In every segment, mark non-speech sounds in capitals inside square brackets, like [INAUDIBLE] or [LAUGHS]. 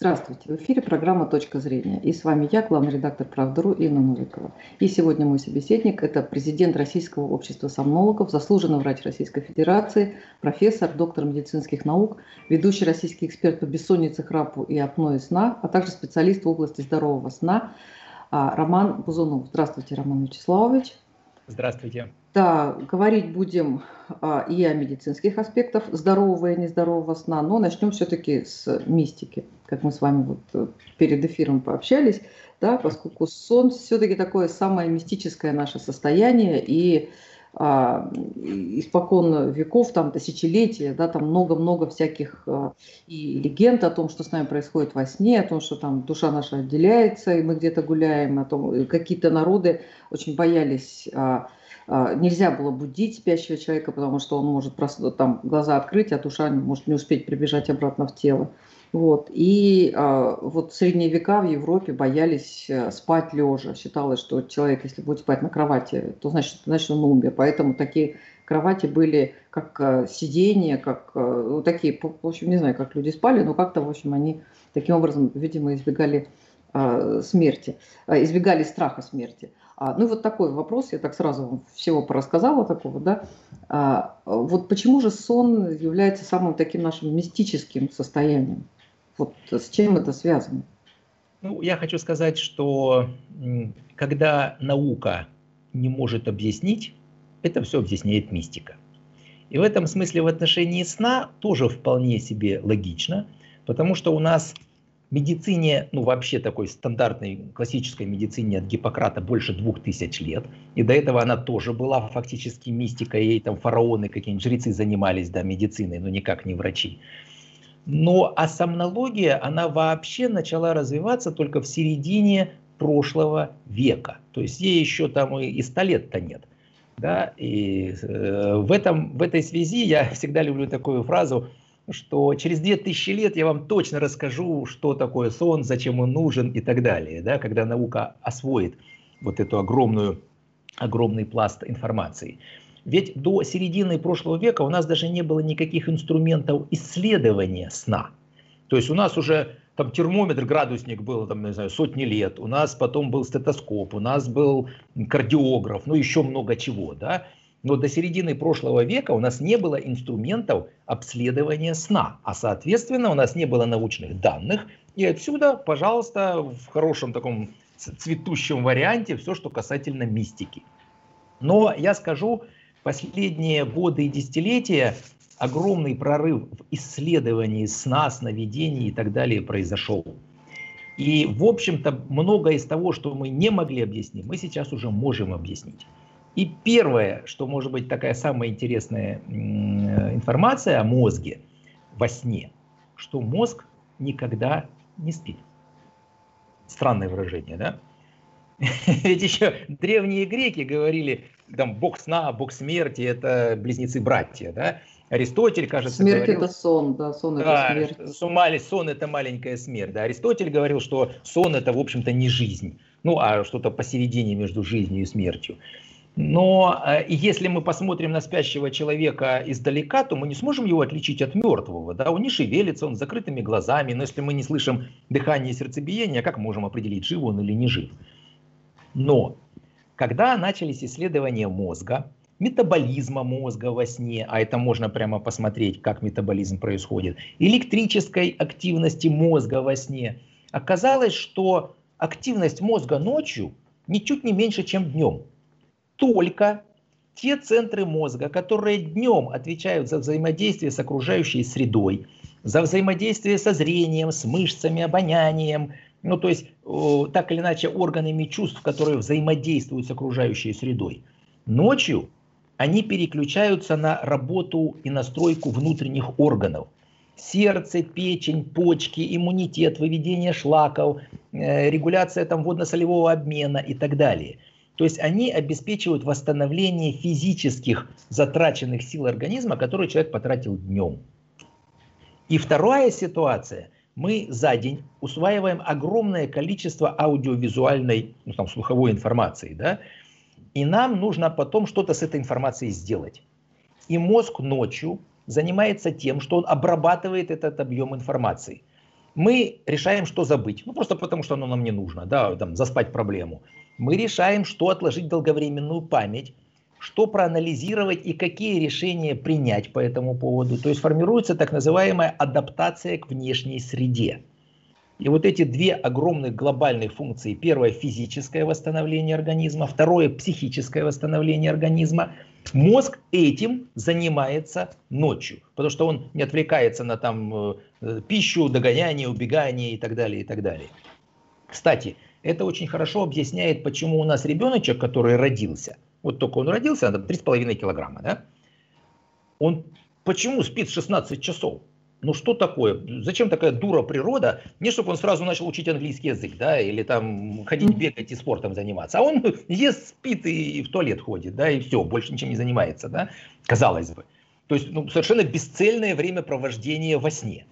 Здравствуйте, в эфире программа «Точка зрения». И с вами я, главный редактор «Правда.ру» Инна Новикова. И сегодня мой собеседник – это президент Российского общества сомнологов, заслуженный врач Российской Федерации, профессор, доктор медицинских наук, ведущий российский эксперт по бессоннице, храпу и апное сна, а также специалист в области здорового сна а, Роман Бузунов. Здравствуйте, Роман Вячеславович. Здравствуйте. Да, говорить будем а, и о медицинских аспектах здорового и нездорового сна, но начнем все-таки с мистики, как мы с вами вот э, перед эфиром пообщались, да, поскольку сон все-таки такое самое мистическое наше состояние, и испокон веков, там тысячелетия, да, там много-много всяких а, и легенд о том, что с нами происходит во сне, о том, что там душа наша отделяется, и мы где-то гуляем, о том, какие-то народы очень боялись а, а, нельзя было будить спящего человека, потому что он может просто там глаза открыть, а душа может не успеть прибежать обратно в тело. Вот. И а, вот в средние века в Европе боялись э, спать лежа. Считалось, что человек, если будет спать на кровати, то значит, значит он умер. Поэтому такие кровати были как э, сиденья, как э, ну, такие, в общем, не знаю, как люди спали, но как-то, в общем, они таким образом, видимо, избегали а, смерти, а, избегали страха смерти. А, ну вот такой вопрос, я так сразу вам всего порассказала такого, да. А, вот почему же сон является самым таким нашим мистическим состоянием? Вот с чем это связано? Ну, я хочу сказать, что когда наука не может объяснить, это все объясняет мистика. И в этом смысле в отношении сна тоже вполне себе логично, потому что у нас медицине, ну вообще такой стандартной классической медицине от Гиппократа больше двух тысяч лет. И до этого она тоже была фактически мистикой, и там фараоны, какие-нибудь жрецы занимались да, медициной, но никак не врачи. Но а сомнология, она вообще начала развиваться только в середине прошлого века. То есть ей еще там и, и 100 лет-то нет. Да? И э, в, этом, в этой связи я [LAUGHS] всегда люблю такую фразу – что через 2000 лет я вам точно расскажу, что такое сон, зачем он нужен и так далее, да, когда наука освоит вот эту огромную, огромный пласт информации. Ведь до середины прошлого века у нас даже не было никаких инструментов исследования сна. То есть у нас уже там термометр, градусник был там, не знаю, сотни лет, у нас потом был стетоскоп, у нас был кардиограф, ну еще много чего, да. Но до середины прошлого века у нас не было инструментов обследования сна, а соответственно у нас не было научных данных. И отсюда, пожалуйста, в хорошем таком цветущем варианте все, что касательно мистики. Но я скажу, последние годы и десятилетия огромный прорыв в исследовании сна, сновидений и так далее произошел. И, в общем-то, многое из того, что мы не могли объяснить, мы сейчас уже можем объяснить. И первое, что может быть такая самая интересная информация о мозге во сне, что мозг никогда не спит. Странное выражение, да? [LAUGHS] Ведь еще древние греки говорили, там, бог сна, бог смерти, это близнецы-братья, да? Аристотель, кажется, смерть говорил... это сон, да, сон да, это смерть. Сумали, сон это маленькая смерть. Да. Аристотель говорил, что сон это, в общем-то, не жизнь. Ну, а что-то посередине между жизнью и смертью. Но э, если мы посмотрим на спящего человека издалека, то мы не сможем его отличить от мертвого. Да? Он не шевелится, он с закрытыми глазами. Но если мы не слышим дыхание и сердцебиение, как можем определить, жив он или не жив? Но когда начались исследования мозга, метаболизма мозга во сне, а это можно прямо посмотреть, как метаболизм происходит, электрической активности мозга во сне, оказалось, что активность мозга ночью ничуть не меньше, чем днем. Только те центры мозга, которые днем отвечают за взаимодействие с окружающей средой, за взаимодействие со зрением, с мышцами, обонянием, ну то есть так или иначе органами чувств, которые взаимодействуют с окружающей средой. Ночью они переключаются на работу и настройку внутренних органов. Сердце, печень, почки, иммунитет, выведение шлаков, э, регуляция там водно-солевого обмена и так далее – то есть они обеспечивают восстановление физических затраченных сил организма, которые человек потратил днем. И вторая ситуация. Мы за день усваиваем огромное количество аудиовизуальной, ну, там, слуховой информации. Да? И нам нужно потом что-то с этой информацией сделать. И мозг ночью занимается тем, что он обрабатывает этот объем информации. мы решаем, что забыть. Ну, просто потому, что оно нам не нужно, да, там, заспать проблему. Мы решаем, что отложить долговременную память, что проанализировать и какие решения принять по этому поводу. То есть формируется так называемая адаптация к внешней среде. И вот эти две огромных глобальных функции. Первое – физическое восстановление организма, второе – психическое восстановление организма. Мозг этим занимается ночью, потому что он не отвлекается на там, э, пищу, догоняние, убегание и так далее, и так далее. Кстати, это очень хорошо объясняет, почему у нас ребеночек, который родился, вот только он родился, там 3,5 килограмма, да, он почему спит 16 часов? Ну что такое? Зачем такая дура природа? Не чтобы он сразу начал учить английский язык, да, или там ходить бегать и спортом заниматься. А он [LAUGHS] ест, спит и в туалет ходит, да, и все, больше ничем не занимается, да, казалось бы. То есть ну, совершенно бесцельное времяпровождение во сне.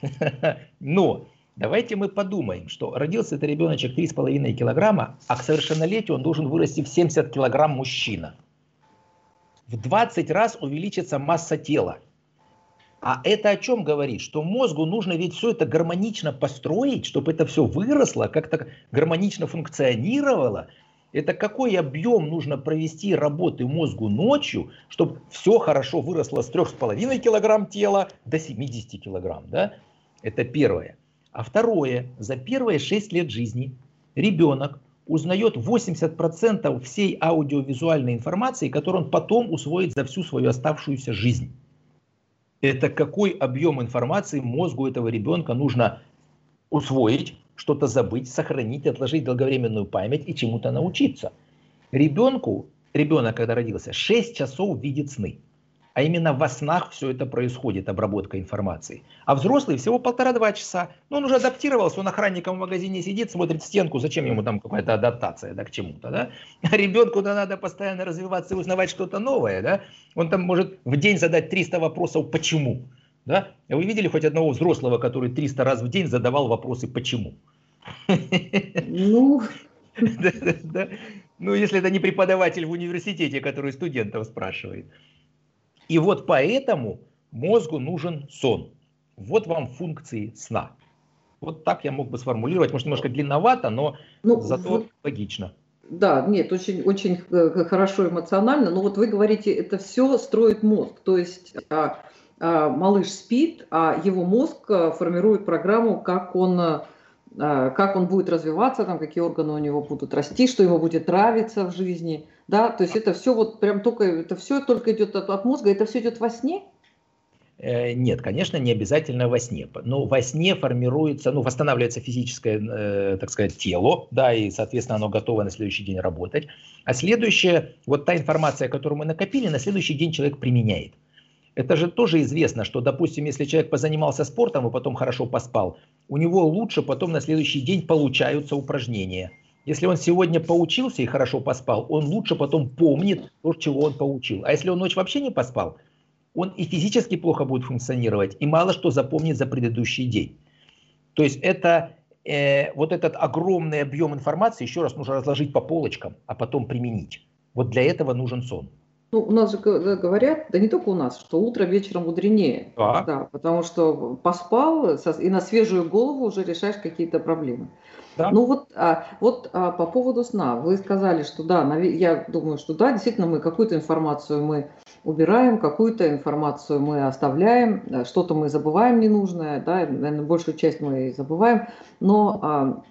[LAUGHS] Но давайте мы подумаем, что родился этот ребеночек 3,5 килограмма, а к совершеннолетию он должен вырасти в 70 килограмм мужчина. В 20 раз увеличится масса тела. А это о чем говорит? Что мозгу нужно ведь все это гармонично построить, чтобы это все выросло, как-то гармонично функционировало. Это какой объем нужно провести работы мозгу ночью, чтобы все хорошо выросло с 3,5 килограмм тела до 70 килограмм. Да? Это первое. А второе, за первые 6 лет жизни ребенок узнает 80% всей аудиовизуальной информации, которую он потом усвоит за всю свою оставшуюся жизнь это какой объем информации мозгу этого ребенка нужно усвоить, что-то забыть, сохранить, отложить долговременную память и чему-то научиться. Ребенку, ребенок, когда родился, 6 часов видит сны. А именно во снах все это происходит, обработка информации. А взрослый всего полтора-два часа. Ну, он уже адаптировался, он охранником в магазине сидит, смотрит стенку, зачем ему там какая-то адаптация, да, к чему-то, да. А ребенку-то надо постоянно развиваться и узнавать что-то новое, да. Он там может в день задать 300 вопросов «почему?». Да? А вы видели хоть одного взрослого, который 300 раз в день задавал вопросы «почему?». Ну... [LAUGHS] Ну, если это не преподаватель в университете, который студентов спрашивает. И вот поэтому мозгу нужен сон. Вот вам функции сна. Вот так я мог бы сформулировать, может немножко длинновато, но ну, зато вот, логично. Да, нет, очень, очень э, хорошо эмоционально, но вот вы говорите, это все строит мозг, то есть а, а, малыш спит, а его мозг а, формирует программу, как он, а, как он будет развиваться, там, какие органы у него будут расти, что ему будет нравиться в жизни да, то есть это все вот прям только, это все только идет от, от мозга, это все идет во сне? Э, нет, конечно, не обязательно во сне. Но во сне формируется, ну, восстанавливается физическое, э, так сказать, тело, да, и, соответственно, оно готово на следующий день работать. А следующее, вот та информация, которую мы накопили, на следующий день человек применяет. Это же тоже известно, что, допустим, если человек позанимался спортом и потом хорошо поспал, у него лучше потом на следующий день получаются упражнения – если он сегодня поучился и хорошо поспал, он лучше потом помнит то, чего он поучил. А если он ночь вообще не поспал, он и физически плохо будет функционировать, и мало что запомнит за предыдущий день. То есть это э, вот этот огромный объем информации еще раз нужно разложить по полочкам, а потом применить. Вот для этого нужен сон. Ну, у нас же говорят, да не только у нас, что утро вечером мудренее. Да. да потому что поспал и на свежую голову уже решаешь какие-то проблемы. Да. Ну вот, а, вот а, по поводу сна. Вы сказали, что да, я думаю, что да, действительно мы какую-то информацию мы убираем, какую-то информацию мы оставляем, э, что-то мы забываем ненужное, да, наверное, большую часть мы забываем, но а,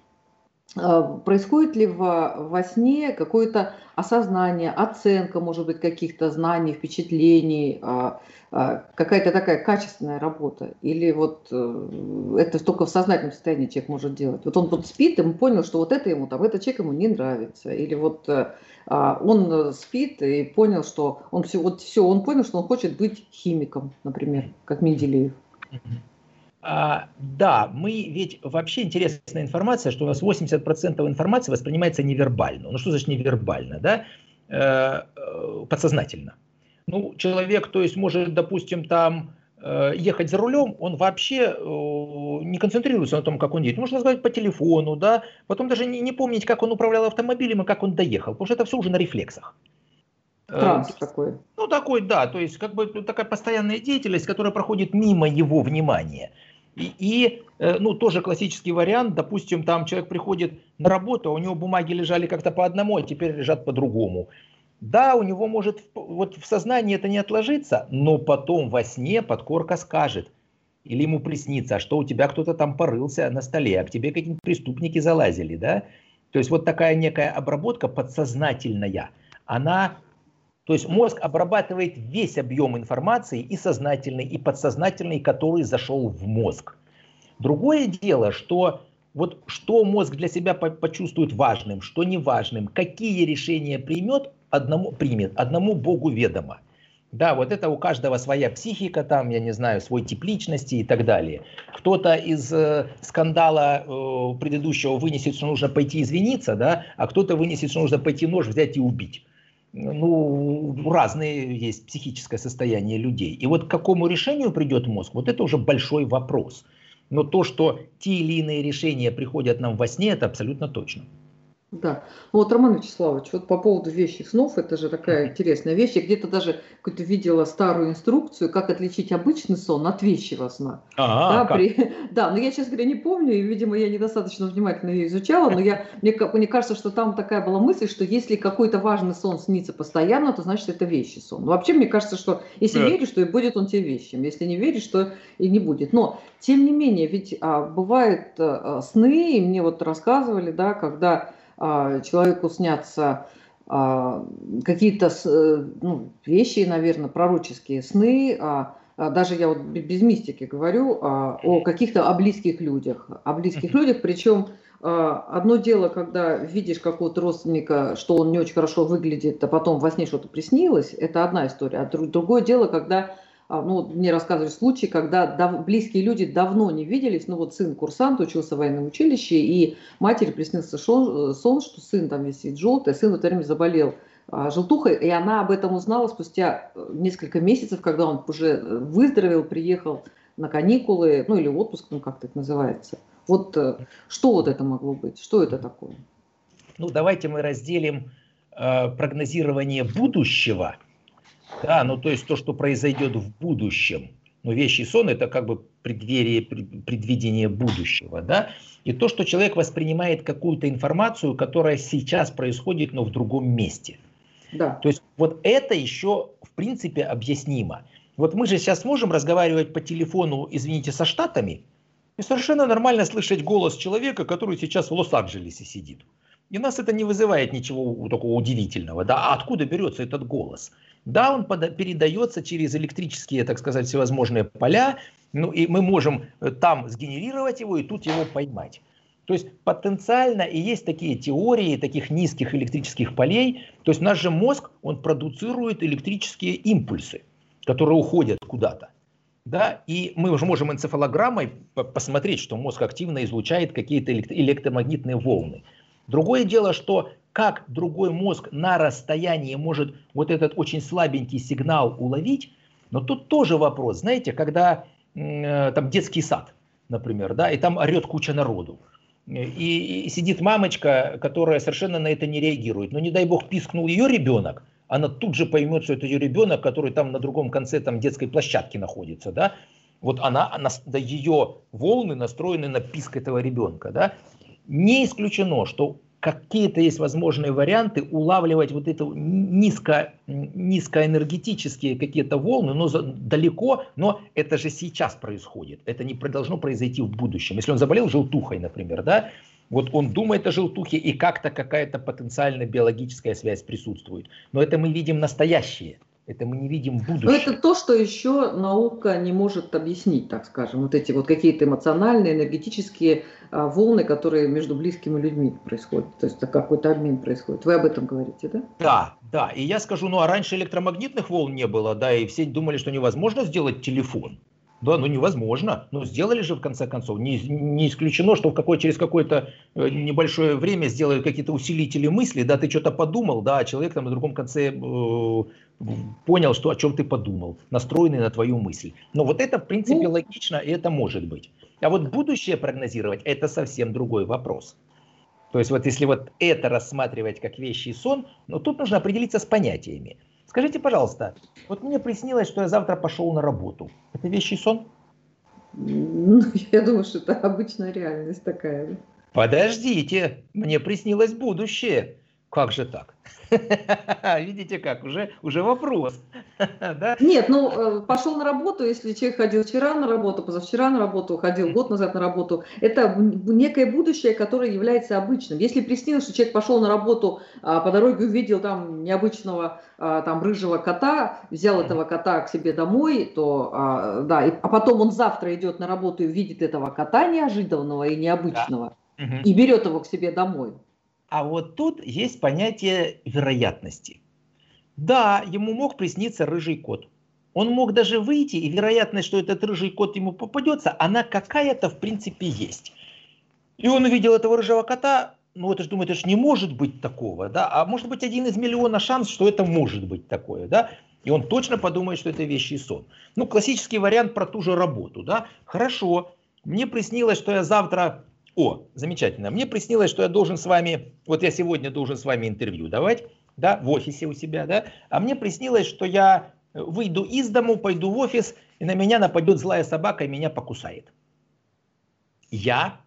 происходит ли во, во сне какое-то осознание, оценка, может быть, каких-то знаний, впечатлений, а, а, какая-то такая качественная работа? Или вот э, это только в сознательном состоянии человек может делать? Вот он вот спит, и он понял, что вот это ему, там, этот человек ему не нравится. Или вот э, он спит и понял, что он все, вот все, он понял, что он хочет быть химиком, например, как Менделеев. А, да, мы ведь вообще интересная информация, что у нас 80% информации воспринимается невербально. Ну что значит невербально, да? Э, э, подсознательно. Ну, человек, то есть, может, допустим, там э, ехать за рулем, он вообще не концентрируется на том, как он едет. Можно сказать по телефону, да, потом даже не, не помнить, как он управлял автомобилем и как он доехал, потому что это все уже на рефлексах. Транс такой. Ну, такой, да, то есть, как бы такая постоянная деятельность, которая проходит мимо его внимания. И, и э, ну, тоже классический вариант, допустим, там человек приходит на работу, а у него бумаги лежали как-то по одному, а теперь лежат по-другому. Да, у него может вот в сознании это не отложиться, но потом во сне подкорка скажет, или ему приснится, что у тебя кто-то там порылся на столе, а к тебе какие-нибудь преступники залазили, да? То есть вот такая некая обработка подсознательная, она, то есть мозг обрабатывает весь объем информации и сознательный, и подсознательный, который зашел в мозг. Другое дело, что вот что мозг для себя почувствует важным, что неважным, какие решения примет, одному примет, одному Богу ведомо. Да, вот это у каждого своя психика, там, я не знаю, свой тип личности и так далее. Кто-то из э, скандала э, предыдущего вынесет, что нужно пойти извиниться, да, а кто-то вынесет, что нужно пойти нож взять и убить. Ну, разные есть психическое состояние людей. И вот к какому решению придет мозг, вот это уже большой вопрос. Но то, что те или иные решения приходят нам во сне, это абсолютно точно. Да. Ну вот, Роман Вячеславович, вот по поводу вещих снов, это же такая интересная вещь. Я где-то даже какую-то видела старую инструкцию, как отличить обычный сон от вещего сна. Ага, да, при... [LAUGHS] да, но я, честно говоря, не помню, и, видимо, я недостаточно внимательно ее изучала, но я, мне, мне кажется, что там такая была мысль, что если какой-то важный сон снится постоянно, то значит это вещий сон. Но вообще, мне кажется, что если да. веришь, то и будет он тебе вещим, если не веришь, то и не будет. Но, тем не менее, ведь а, бывают а, сны, и мне вот рассказывали, да, когда а, человеку снятся а, какие-то э, ну, вещи, наверное, пророческие сны, а, даже я вот без мистики говорю, о каких-то о близких людях, о близких людях, причем одно дело, когда видишь какого-то родственника, что он не очень хорошо выглядит, а потом во сне что-то приснилось, это одна история, а другое дело, когда а, ну, мне рассказывали случаи, когда дав, близкие люди давно не виделись, ну вот сын курсант, учился в военном училище, и матери приснился сон, сон что сын там висит желтый, сын в это время заболел а, желтухой, и она об этом узнала спустя э, несколько месяцев, когда он уже э, выздоровел, приехал на каникулы, ну или отпуск, ну как это называется. Вот э, что вот это могло быть? Что это такое? Ну давайте мы разделим э, прогнозирование будущего – да, ну то есть то, что произойдет в будущем. Но вещий сон это как бы преддверие, предвидение будущего, да. И то, что человек воспринимает какую-то информацию, которая сейчас происходит, но в другом месте. Да. То есть вот это еще в принципе объяснимо. Вот мы же сейчас можем разговаривать по телефону, извините, со Штатами, и совершенно нормально слышать голос человека, который сейчас в Лос-Анджелесе сидит. И нас это не вызывает ничего такого удивительного. Да? А откуда берется этот голос? Да, он передается через электрические, так сказать, всевозможные поля, ну и мы можем э, там сгенерировать его и тут его поймать. То есть потенциально и есть такие теории таких низких электрических полей. То есть наш же мозг, он продуцирует электрические импульсы, которые уходят куда-то. Да, и мы уже можем энцефалограммой посмотреть, что мозг активно излучает какие-то электромагнитные волны. Другое дело, что как другой мозг на расстоянии может вот этот очень слабенький сигнал уловить, но тут тоже вопрос, знаете, когда э, там детский сад, например, да, и там орет куча народу, и, и сидит мамочка, которая совершенно на это не реагирует, но не дай бог пискнул ее ребенок, она тут же поймет, что это ее ребенок, который там на другом конце там детской площадки находится, да, вот она, она да, ее волны настроены на писк этого ребенка, да, не исключено, что какие-то есть возможные варианты улавливать вот это низко, низкоэнергетические какие-то волны, но далеко, но это же сейчас происходит. Это не должно произойти в будущем. Если он заболел желтухой, например, да, вот он думает о желтухе, и как-то какая-то потенциально биологическая связь присутствует. Но это мы видим настоящее. Это мы не видим будущее. Но это то, что еще наука не может объяснить, так скажем. Вот эти вот какие-то эмоциональные, энергетические а, волны, которые между близкими людьми происходят. То есть какой-то обмен происходит. Вы об этом говорите, да? Да, да. И я скажу, ну а раньше электромагнитных волн не было, да, и все думали, что невозможно сделать телефон. Да, ну невозможно. Но сделали же в конце концов. Не, не исключено, что в какой, через какое-то э, небольшое время сделают какие-то усилители мысли, да, ты что-то подумал, да, а человек там на другом конце э, понял, что о чем ты подумал, настроенный на твою мысль. Но вот это в принципе ну, логично, и это может быть. А вот будущее прогнозировать, это совсем другой вопрос. То есть вот если вот это рассматривать как вещи и сон, но тут нужно определиться с понятиями. Скажите, пожалуйста, вот мне приснилось, что я завтра пошел на работу. Это вещий сон? Ну, я думаю, что это обычная реальность такая. Подождите, мне приснилось будущее. Как же так? [LAUGHS] Видите как, уже, уже вопрос. [LAUGHS] да? Нет, ну э, пошел на работу, если человек ходил вчера на работу, позавчера на работу, ходил год назад на работу, это некое будущее, которое является обычным. Если приснилось, что человек пошел на работу, а по дороге увидел там необычного а, там рыжего кота, взял этого кота к себе домой, то а, да, и, а потом он завтра идет на работу и видит этого кота неожиданного и необычного да. и берет его к себе домой а вот тут есть понятие вероятности. Да, ему мог присниться рыжий кот. Он мог даже выйти, и вероятность, что этот рыжий кот ему попадется, она какая-то в принципе есть. И он увидел этого рыжего кота, ну это же думает, это же не может быть такого, да, а может быть один из миллиона шанс, что это может быть такое, да, и он точно подумает, что это вещий сон. Ну, классический вариант про ту же работу, да, хорошо, мне приснилось, что я завтра о, замечательно. Мне приснилось, что я должен с вами, вот я сегодня должен с вами интервью давать, да, в офисе у себя, да, а мне приснилось, что я выйду из дому, пойду в офис, и на меня нападет злая собака и меня покусает. Я,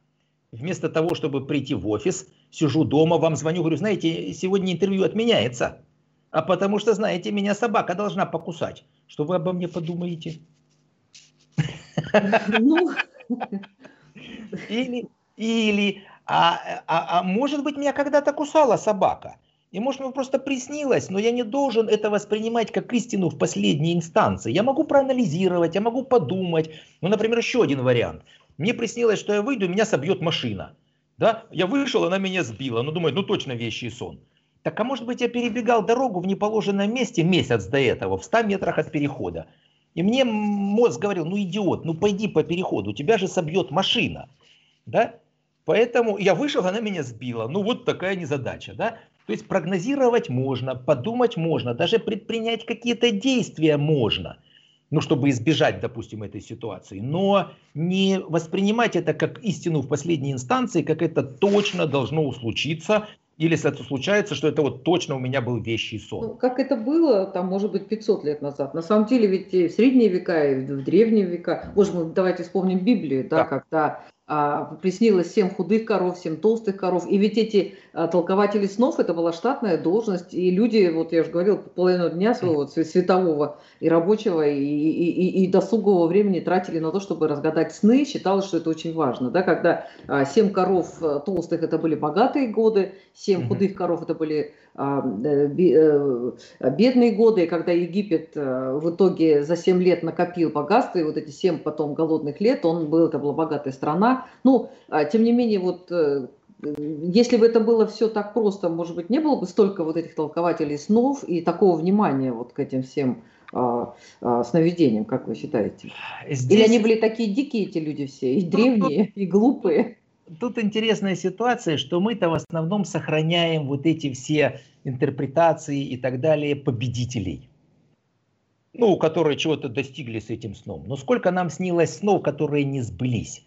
вместо того, чтобы прийти в офис, сижу дома, вам звоню, говорю, знаете, сегодня интервью отменяется, а потому что, знаете, меня собака должна покусать. Что вы обо мне подумаете? Ну... Или, или, а, а, а может быть, меня когда-то кусала собака. И может мне просто приснилось, но я не должен это воспринимать как истину в последней инстанции. Я могу проанализировать, я могу подумать. Ну, например, еще один вариант. Мне приснилось, что я выйду, меня собьет машина. Да? Я вышел, она меня сбила. Ну, думаю, ну точно вещий сон. Так, а может быть, я перебегал дорогу в неположенном месте месяц до этого, в 100 метрах от перехода. И мне мозг говорил, ну идиот, ну пойди по переходу, тебя же собьет машина. Да? Поэтому я вышел, она меня сбила. Ну вот такая незадача, да? То есть прогнозировать можно, подумать можно, даже предпринять какие-то действия можно, ну, чтобы избежать, допустим, этой ситуации. Но не воспринимать это как истину в последней инстанции, как это точно должно случиться, или если это случается, что это вот точно у меня был вещий сон. Ну, как это было, там, может быть, 500 лет назад. На самом деле, ведь и в средние века, и в древние века, может, мы давайте вспомним Библию, да, да. когда приснилось семь худых коров, семь толстых коров. И ведь эти а, толкователи снов, это была штатная должность. И люди, вот я уже говорил, половину дня своего светового и рабочего, и, и, и, и досугового времени тратили на то, чтобы разгадать сны. Считалось, что это очень важно. Да? Когда а, семь коров а, толстых, это были богатые годы, семь худых коров, это были а, э, бедные годы, когда Египет э, в итоге за 7 лет накопил богатство, и вот эти 7 потом голодных лет, он был, это была богатая страна. Ну, а, тем не менее, вот э, если бы это было все так просто, может быть, не было бы столько вот этих толкователей снов и такого внимания вот к этим всем а, а, сновидениям, как вы считаете? Здесь... Или они были такие дикие, эти люди все, и древние, и глупые? Тут интересная ситуация, что мы-то в основном сохраняем вот эти все интерпретации и так далее победителей. Ну, которые чего-то достигли с этим сном. Но сколько нам снилось снов, которые не сбылись.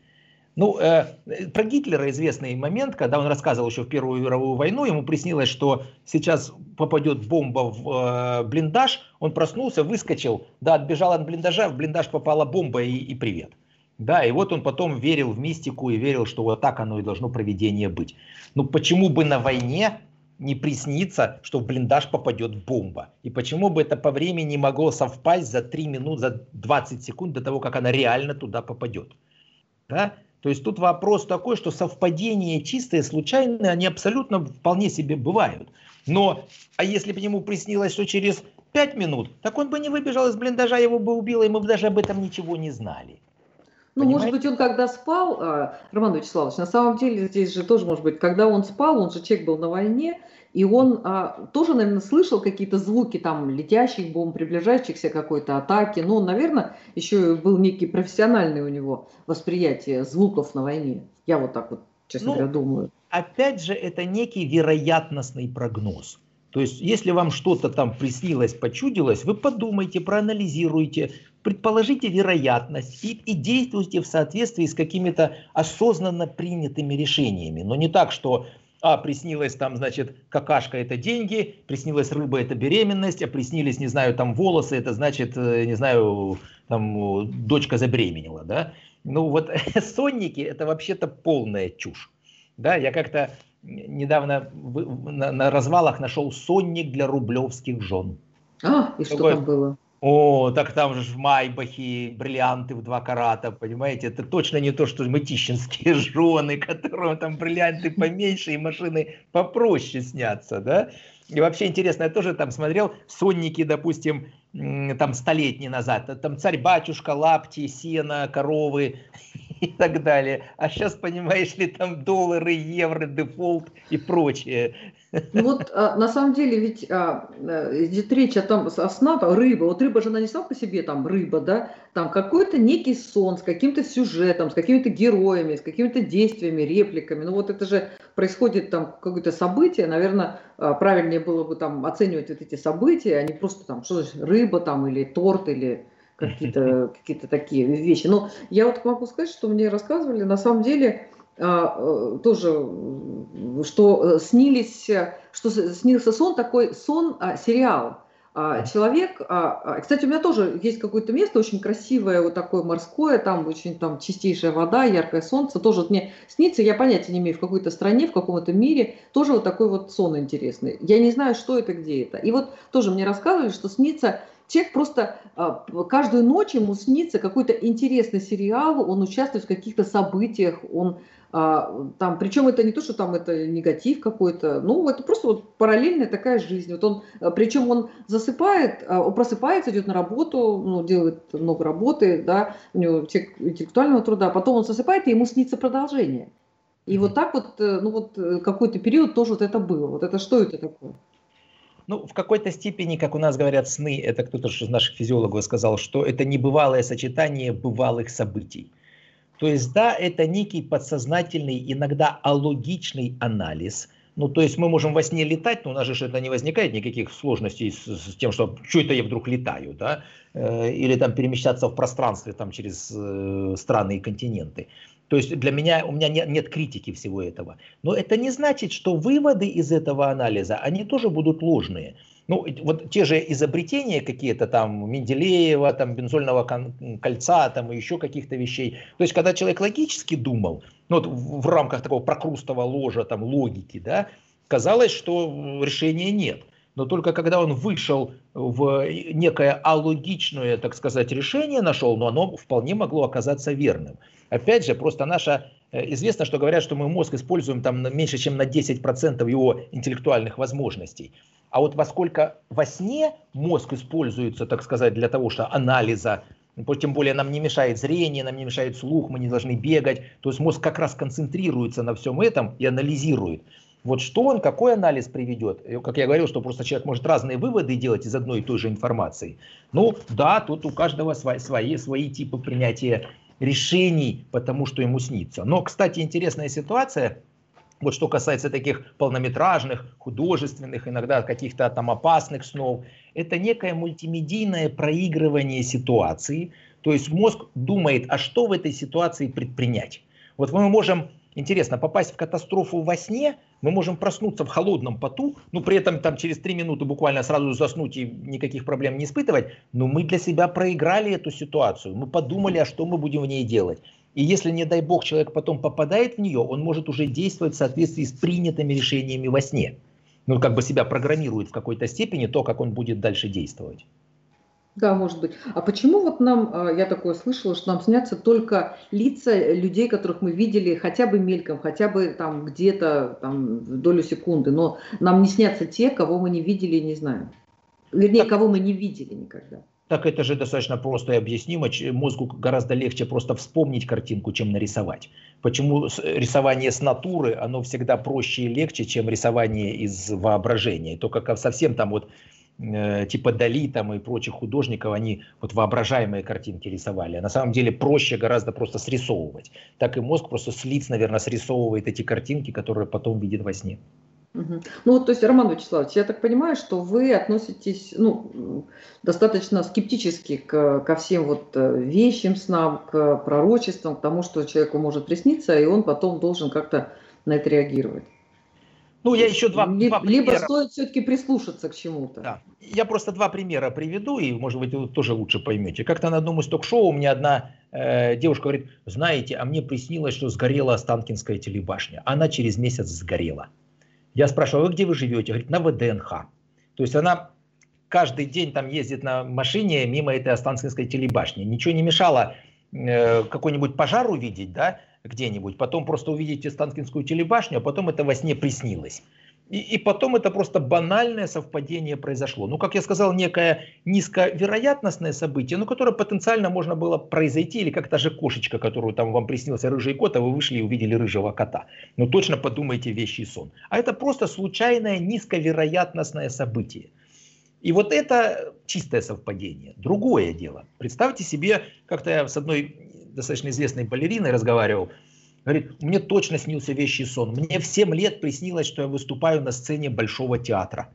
Ну, э, про Гитлера известный момент, когда он рассказывал еще в Первую мировую войну, ему приснилось, что сейчас попадет бомба в э, блиндаж, он проснулся, выскочил, да, отбежал от блиндажа, в блиндаж попала бомба и, и привет. Да, и вот он потом верил в мистику и верил, что вот так оно и должно проведение быть. Ну почему бы на войне не приснится, что в блиндаж попадет бомба? И почему бы это по времени не могло совпасть за 3 минуты, за 20 секунд до того, как она реально туда попадет? Да? То есть тут вопрос такой, что совпадения чистые, случайные, они абсолютно вполне себе бывают. Но, а если бы ему приснилось, что через 5 минут, так он бы не выбежал из блиндажа, его бы убило, и мы бы даже об этом ничего не знали. Ну, Понимаете? может быть, он когда спал, а, Роман Вячеславович, на самом деле здесь же тоже, может быть, когда он спал, он же человек был на войне, и он а, тоже, наверное, слышал какие-то звуки там летящих бомб, приближающихся какой-то атаки. Но он, наверное, еще был некий профессиональный у него восприятие звуков на войне. Я вот так вот, честно ну, говоря, думаю. Опять же, это некий вероятностный прогноз. То есть, если вам что-то там приснилось, почудилось, вы подумайте, проанализируйте, предположите вероятность и, и действуйте в соответствии с какими-то осознанно принятыми решениями. Но не так, что а, приснилось там, значит, какашка это деньги, приснилась рыба это беременность, а приснились, не знаю, там волосы, это значит, э, не знаю, там дочка забеременела, да. Ну вот [LAUGHS] сонники это вообще-то полная чушь. Да, я как-то недавно на, на развалах нашел сонник для рублевских жен. А, и что Такой, там было? О, так там же в Майбахе бриллианты в два карата, понимаете? Это точно не то, что мытищинские [LAUGHS] жены, которым там бриллианты поменьше и машины попроще снятся, да? И вообще интересно, я тоже там смотрел сонники, допустим, там столетний назад, там царь-батюшка, лапти, сено, коровы [LAUGHS] и так далее. А сейчас, понимаешь ли, там доллары, евро, дефолт и прочее. Ну вот а, на самом деле ведь а, э, идет речь о том, о сна, рыба, вот рыба же она не сама по себе там рыба, да, там какой-то некий сон с каким-то сюжетом, с какими-то героями, с какими-то действиями, репликами, ну вот это же происходит там какое-то событие, наверное, а, правильнее было бы там оценивать вот эти события, а не просто там, что значит, рыба там или торт или какие-то [LAUGHS] какие такие вещи. Но я вот могу сказать, что мне рассказывали, на самом деле, тоже, что э, снились, что снился сон такой, сон, а, сериал. А, человек, кстати, у меня тоже есть какое-то место очень красивое, вот такое морское, там очень там чистейшая вода, яркое солнце, тоже вот мне снится, я понятия не имею, в какой-то стране, в каком-то мире, тоже вот такой вот сон интересный. Я не знаю, что это, где это. И вот тоже мне рассказывали, что снится Человек просто каждую ночь ему снится какой-то интересный сериал, он участвует в каких-то событиях, он а, там, причем это не то, что там это негатив какой-то, ну, это просто вот параллельная такая жизнь. Вот он, а, причем он засыпает, а, он просыпается, идет на работу, ну, делает много работы, да, у него интеллектуального труда, потом он засыпает, и ему снится продолжение. И вот так вот, э, ну вот э, какой-то период тоже вот это было. Вот это что это такое? Ну, в какой-то степени, как у нас говорят сны, это кто-то из наших физиологов сказал, что это небывалое сочетание бывалых событий. То есть, да, это некий подсознательный, иногда алогичный анализ. Ну, то есть мы можем во сне летать, но у нас же это не возникает никаких сложностей с, с тем, что что это я вдруг летаю, да, э, или там перемещаться в пространстве там через э, страны и континенты. То есть для меня, у меня нет, нет критики всего этого. Но это не значит, что выводы из этого анализа, они тоже будут ложные. Ну, вот те же изобретения какие-то там Менделеева, там бензольного кольца, там и еще каких-то вещей. То есть, когда человек логически думал, ну, вот в, в рамках такого прокрустого ложа, там, логики, да, казалось, что решения нет. Но только когда он вышел в некое алогичное, так сказать, решение нашел, но оно вполне могло оказаться верным. Опять же, просто наша э, Известно, что говорят, что мы мозг используем там меньше, чем на 10% его интеллектуальных возможностей. А вот поскольку во сне мозг используется, так сказать, для того, что анализа, тем более нам не мешает зрение, нам не мешает слух, мы не должны бегать, то есть мозг как раз концентрируется на всем этом и анализирует. Вот что он, какой анализ приведет? Как я говорил, что просто человек может разные выводы делать из одной и той же информации. Ну да, тут у каждого свои, свои, свои типы принятия решений, потому что ему снится. Но, кстати, интересная ситуация – вот что касается таких полнометражных, художественных, иногда каких-то там опасных снов, это некое мультимедийное проигрывание ситуации. То есть мозг думает, а что в этой ситуации предпринять. Вот мы можем, интересно, попасть в катастрофу во сне, мы можем проснуться в холодном поту, но при этом там через три минуты буквально сразу заснуть и никаких проблем не испытывать, но мы для себя проиграли эту ситуацию, мы подумали, а что мы будем в ней делать. И если, не дай бог, человек потом попадает в нее, он может уже действовать в соответствии с принятыми решениями во сне. Ну, как бы себя программирует в какой-то степени то, как он будет дальше действовать. Да, может быть. А почему вот нам, а, я такое слышала, что нам снятся только лица людей, которых мы видели хотя бы мельком, хотя бы там где-то там в долю секунды, но нам не снятся те, кого мы не видели и не знаем. Вернее, кого мы не видели никогда так это же достаточно просто и объяснимо. Мозгу гораздо легче просто вспомнить картинку, чем нарисовать. Почему рисование с натуры, оно всегда проще и легче, чем рисование из воображения. И только совсем там вот типа Дали там и прочих художников, они вот воображаемые картинки рисовали. А на самом деле проще гораздо просто срисовывать. Так и мозг просто с лиц, наверное, срисовывает эти картинки, которые потом видит во сне. Ну, то есть, Роман Вячеславович, я так понимаю, что вы относитесь ну, достаточно скептически к, ко всем вот э, вещам снам, к пророчествам, к тому, что человеку может присниться, и он потом должен как-то на это реагировать. Ну, я еще два, либо, два примера. Либо стоит все-таки прислушаться к чему-то. Да. Я просто два примера приведу, и, может быть, вы тоже лучше поймете. Как-то на одном из ток-шоу у меня одна э, девушка говорит, знаете, а мне приснилось, что сгорела Останкинская телебашня. Она через месяц сгорела. Я спрашиваю, а вы где вы живете? Говорит, на ВДНХ. То есть она каждый день там ездит на машине мимо этой Останкинской телебашни. Ничего не мешало э, какой-нибудь пожар увидеть, да, где-нибудь, потом просто увидите Останкинскую телебашню, а потом это во сне приснилось. И, и потом это просто банальное совпадение произошло. Ну, как я сказал, некое низковероятностное событие, но которое потенциально можно было произойти, или как та же кошечка, которую там вам приснился рыжий кот, а вы вышли и увидели рыжего кота. Ну, точно подумайте вещи и сон. А это просто случайное низковероятностное событие. И вот это чистое совпадение. Другое дело. Представьте себе, как-то я с одной достаточно известной балериной разговаривал, Говорит, мне точно снился вещий сон. Мне в 7 лет приснилось, что я выступаю на сцене Большого театра.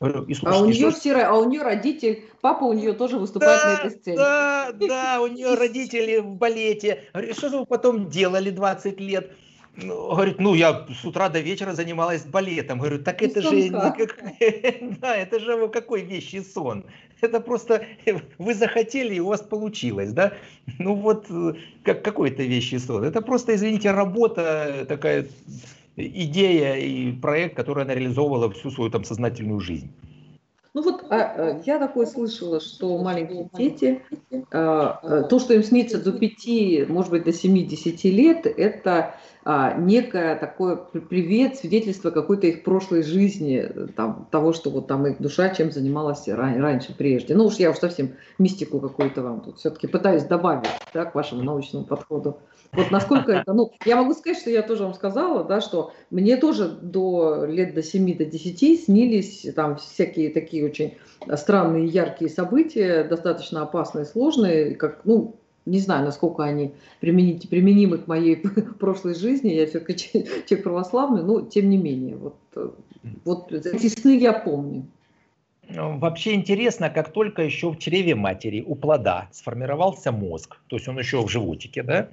И слушайте, а, у нее все, а у нее родитель, папа у нее тоже выступает да, на этой сцене. Да, да, у нее [LAUGHS] родители в балете. Говорю, что же вы потом делали 20 лет? Ну, говорит, ну я с утра до вечера занималась балетом. Говорю, так это же, никак... [LAUGHS] да, это же какой вещий сон. Это просто вы захотели и у вас получилось, да? Ну вот как какой-то вещий сон. Это просто, извините, работа такая идея и проект, который она реализовывала всю свою там сознательную жизнь. Ну вот а, а, я такое слышала, что маленькие дети, а, а, то, что им снится до 5, может быть, до 7-10 лет, это а, некое такое привет, свидетельство какой-то их прошлой жизни, там, того, что вот там их душа чем занималась ран, раньше, прежде. Ну уж я уж совсем мистику какую-то вам тут все-таки пытаюсь добавить да, к вашему научному подходу. Вот насколько [LAUGHS] это, ну, я могу сказать, что я тоже вам сказала, да, что мне тоже до лет до 7, до 10 снились там всякие такие очень странные, яркие события, достаточно опасные, сложные, как, ну, не знаю, насколько они применить, применимы к моей [LAUGHS] прошлой жизни, я все-таки [LAUGHS] человек православный, но тем не менее, вот, вот эти сны я помню. Ну, вообще интересно, как только еще в чреве матери у плода сформировался мозг, то есть он еще в животике, да,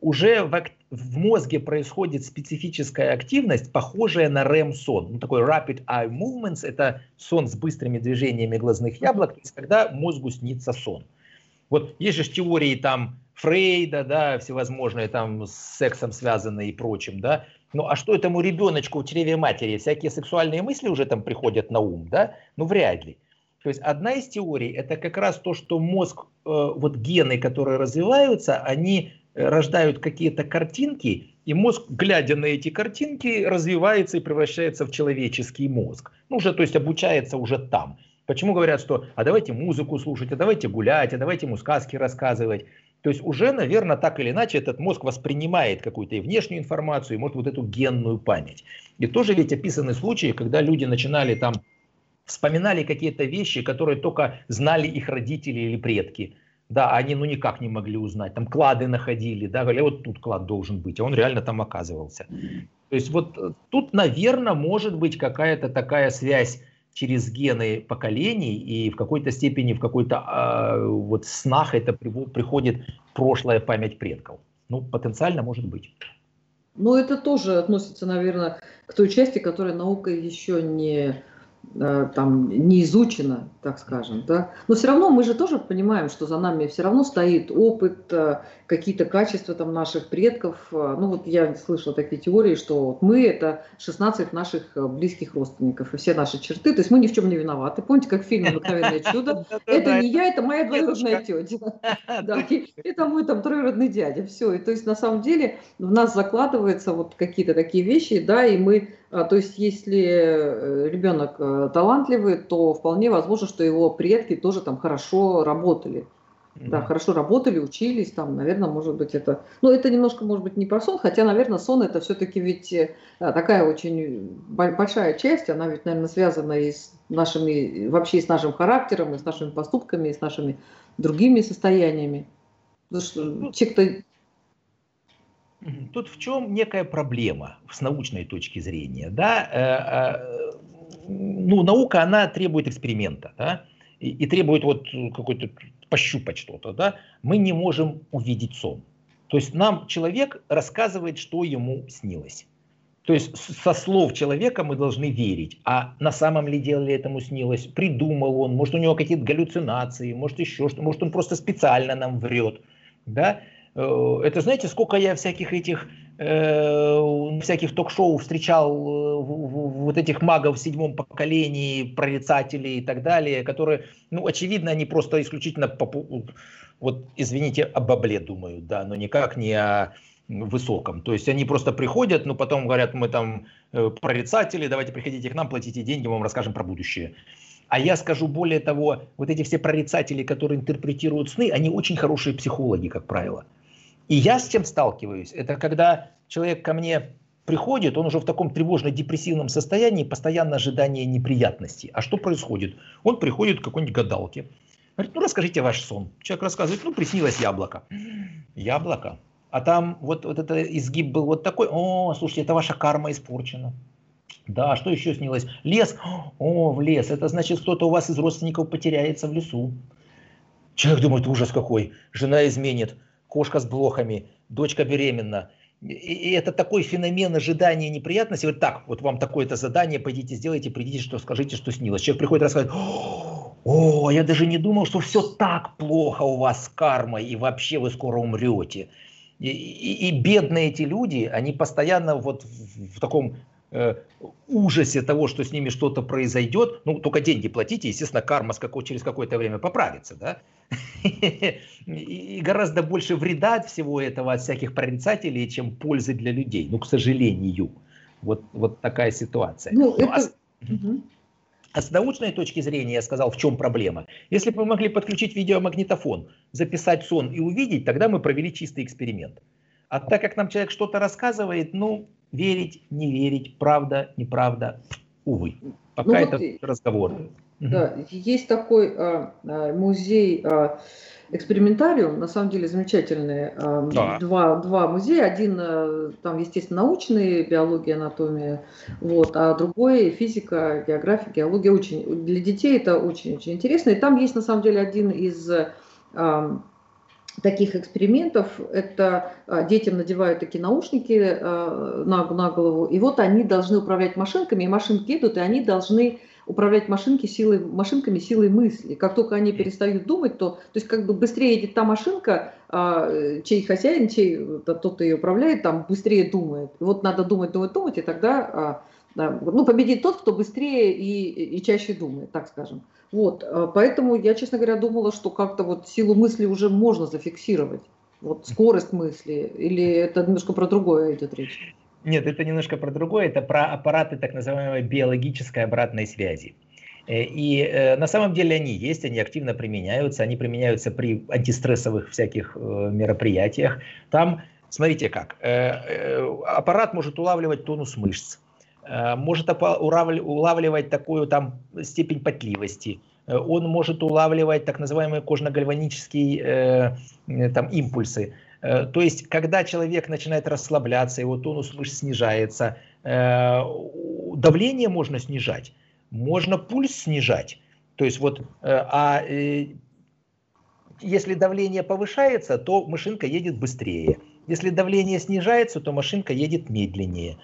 уже в, в мозге происходит специфическая активность, похожая на REM-сон. Ну, такой Rapid Eye Movements – это сон с быстрыми движениями глазных яблок, то есть когда мозгу снится сон. Вот есть же теории там Фрейда, да, всевозможные там с сексом связанные и прочим, да. Ну а что этому ребеночку в чреве матери? Всякие сексуальные мысли уже там приходят на ум, да? Ну вряд ли. То есть одна из теорий это как раз то, что мозг, э, вот гены, которые развиваются, они э, рождают какие-то картинки, и мозг, глядя на эти картинки, развивается и превращается в человеческий мозг. Ну, уже, то есть обучается уже там. Почему говорят, что а давайте музыку слушать, а давайте гулять, а давайте ему сказки рассказывать. То есть уже, наверное, так или иначе этот мозг воспринимает какую-то и внешнюю информацию, и может вот эту генную память. И тоже ведь описаны случаи, когда люди начинали там, вспоминали какие-то вещи, которые только знали их родители или предки. Да, они ну никак не могли узнать. Там клады находили, да, говорили, вот тут клад должен быть, а он реально там оказывался. То есть вот тут, наверное, может быть какая-то такая связь через гены поколений, и в какой-то степени, в какой-то э, вот снах это приходит прошлая память предков. Ну, потенциально может быть. Ну, это тоже относится, наверное, к той части, которая наука еще не Э, там не изучено, так скажем, да. Но все равно мы же тоже понимаем, что за нами все равно стоит опыт, э, какие-то качества там наших предков. Э, ну вот я слышала такие теории, что вот мы это 16 наших близких родственников и все наши черты, то есть мы ни в чем не виноваты. Помните, как в фильме «Обыкновенное чудо»? [LAUGHS] Это не я, это моя двоюродная тетя. [LAUGHS] Да, это мой там троюродный дядя. Все. И то есть на самом деле в нас закладываются вот какие-то такие вещи, да, и мы а, то есть, если э, ребенок э, талантливый, то вполне возможно, что его предки тоже там хорошо работали. Да, хорошо работали, учились, там, наверное, может быть, это... Ну, это немножко, может быть, не про сон, хотя, наверное, сон это все-таки ведь э, такая очень большая часть, она ведь, наверное, связана и с нашими, вообще и с нашим характером, и с нашими поступками, и с нашими другими состояниями. Потому что ну, человек-то Тут в чем некая проблема с научной точки зрения. Да? Э, э, ну, наука, она требует эксперимента. Да? И, и требует вот какой-то пощупать что-то. Да? Мы не можем увидеть сон. То есть нам человек рассказывает, что ему снилось. То есть со слов человека мы должны верить. А на самом ли деле этому снилось? Придумал он, может у него какие-то галлюцинации, может еще что, может он просто специально нам врет. Да? Э, это знаете, сколько я всяких этих э, всяких ток-шоу встречал э, вот этих магов в седьмом поколении, прорицателей и так далее, которые, ну, очевидно, они просто исключительно, попу... вот, извините, о бабле думают, да, но никак не о высоком. То есть они просто приходят, но потом говорят, мы там э, прорицатели, давайте приходите к нам, платите деньги, мы вам расскажем про будущее. А я скажу более того, вот эти все прорицатели, которые интерпретируют сны, они очень хорошие психологи, как правило. И я с чем сталкиваюсь? Это когда человек ко мне приходит, он уже в таком тревожно-депрессивном состоянии, постоянно ожидание неприятностей. А что происходит? Он приходит к какой-нибудь гадалке. Говорит, ну расскажите ваш сон. Человек рассказывает, ну приснилось яблоко. Яблоко? А там вот, вот этот изгиб был вот такой. О, слушайте, это ваша карма испорчена. Да, что еще снилось? Лес. О, в лес. Это значит, кто-то у вас из родственников потеряется в лесу. Человек думает, ужас какой. Жена изменит кошка с блохами, дочка беременна. И, и это такой феномен ожидания неприятности. Вот так, вот вам такое-то задание, пойдите сделайте, придите, что скажите, что снилось. Человек приходит рассказывает, о, я даже не думал, что все так плохо у вас с кармой, и вообще вы скоро умрете. И, и, и бедные эти люди, они постоянно вот в, в таком ужасе того, что с ними что-то произойдет, ну, только деньги платите, естественно, карма с какой, через какое-то время поправится, да, и гораздо больше вреда от всего этого, от всяких прорицателей, чем пользы для людей, ну, к сожалению, вот, вот такая ситуация. Ну, ну это... а, а с научной точки зрения я сказал, в чем проблема. Если бы мы могли подключить видеомагнитофон, записать сон и увидеть, тогда мы провели чистый эксперимент. А так как нам человек что-то рассказывает, ну, верить, не верить, правда, неправда, увы. Пока ну, это вот, разговор. Да, есть такой а, а, музей а, экспериментариум, на самом деле замечательные а, да. два, два музея. Один а, там, естественно, научный, биология, анатомия, вот, а другой физика, география, геология. Очень, для детей это очень-очень интересно. И там есть, на самом деле, один из а, таких экспериментов. Это а, детям надевают такие наушники а, на, на голову, и вот они должны управлять машинками, и машинки идут, и они должны управлять машинки силой, машинками силой мысли. Как только они перестают думать, то, то есть как бы быстрее едет та машинка, а, чей хозяин, чей тот, кто ее управляет, там быстрее думает. И вот надо думать, думать, думать, и тогда да, ну, победит тот, кто быстрее и, и чаще думает, так скажем. Вот, э, поэтому я, честно говоря, думала, что как-то вот силу мысли уже можно зафиксировать. Вот скорость мысли, или это немножко про другое идет речь? Нет, это немножко про другое, это про аппараты так называемой биологической обратной связи. Э, и э, на самом деле они есть, они активно применяются, они применяются при антистрессовых всяких э, мероприятиях. Там, смотрите как, э, э, аппарат может улавливать тонус мышц, может улавливать такую там степень потливости, э, он может улавливать так называемые кожно-гальванические э, там, импульсы. То есть, когда человек начинает расслабляться, его тонус мышц снижается, давление можно снижать, можно пульс снижать. То есть вот, а если давление повышается, то машинка едет быстрее. Если давление снижается, то машинка едет медленнее.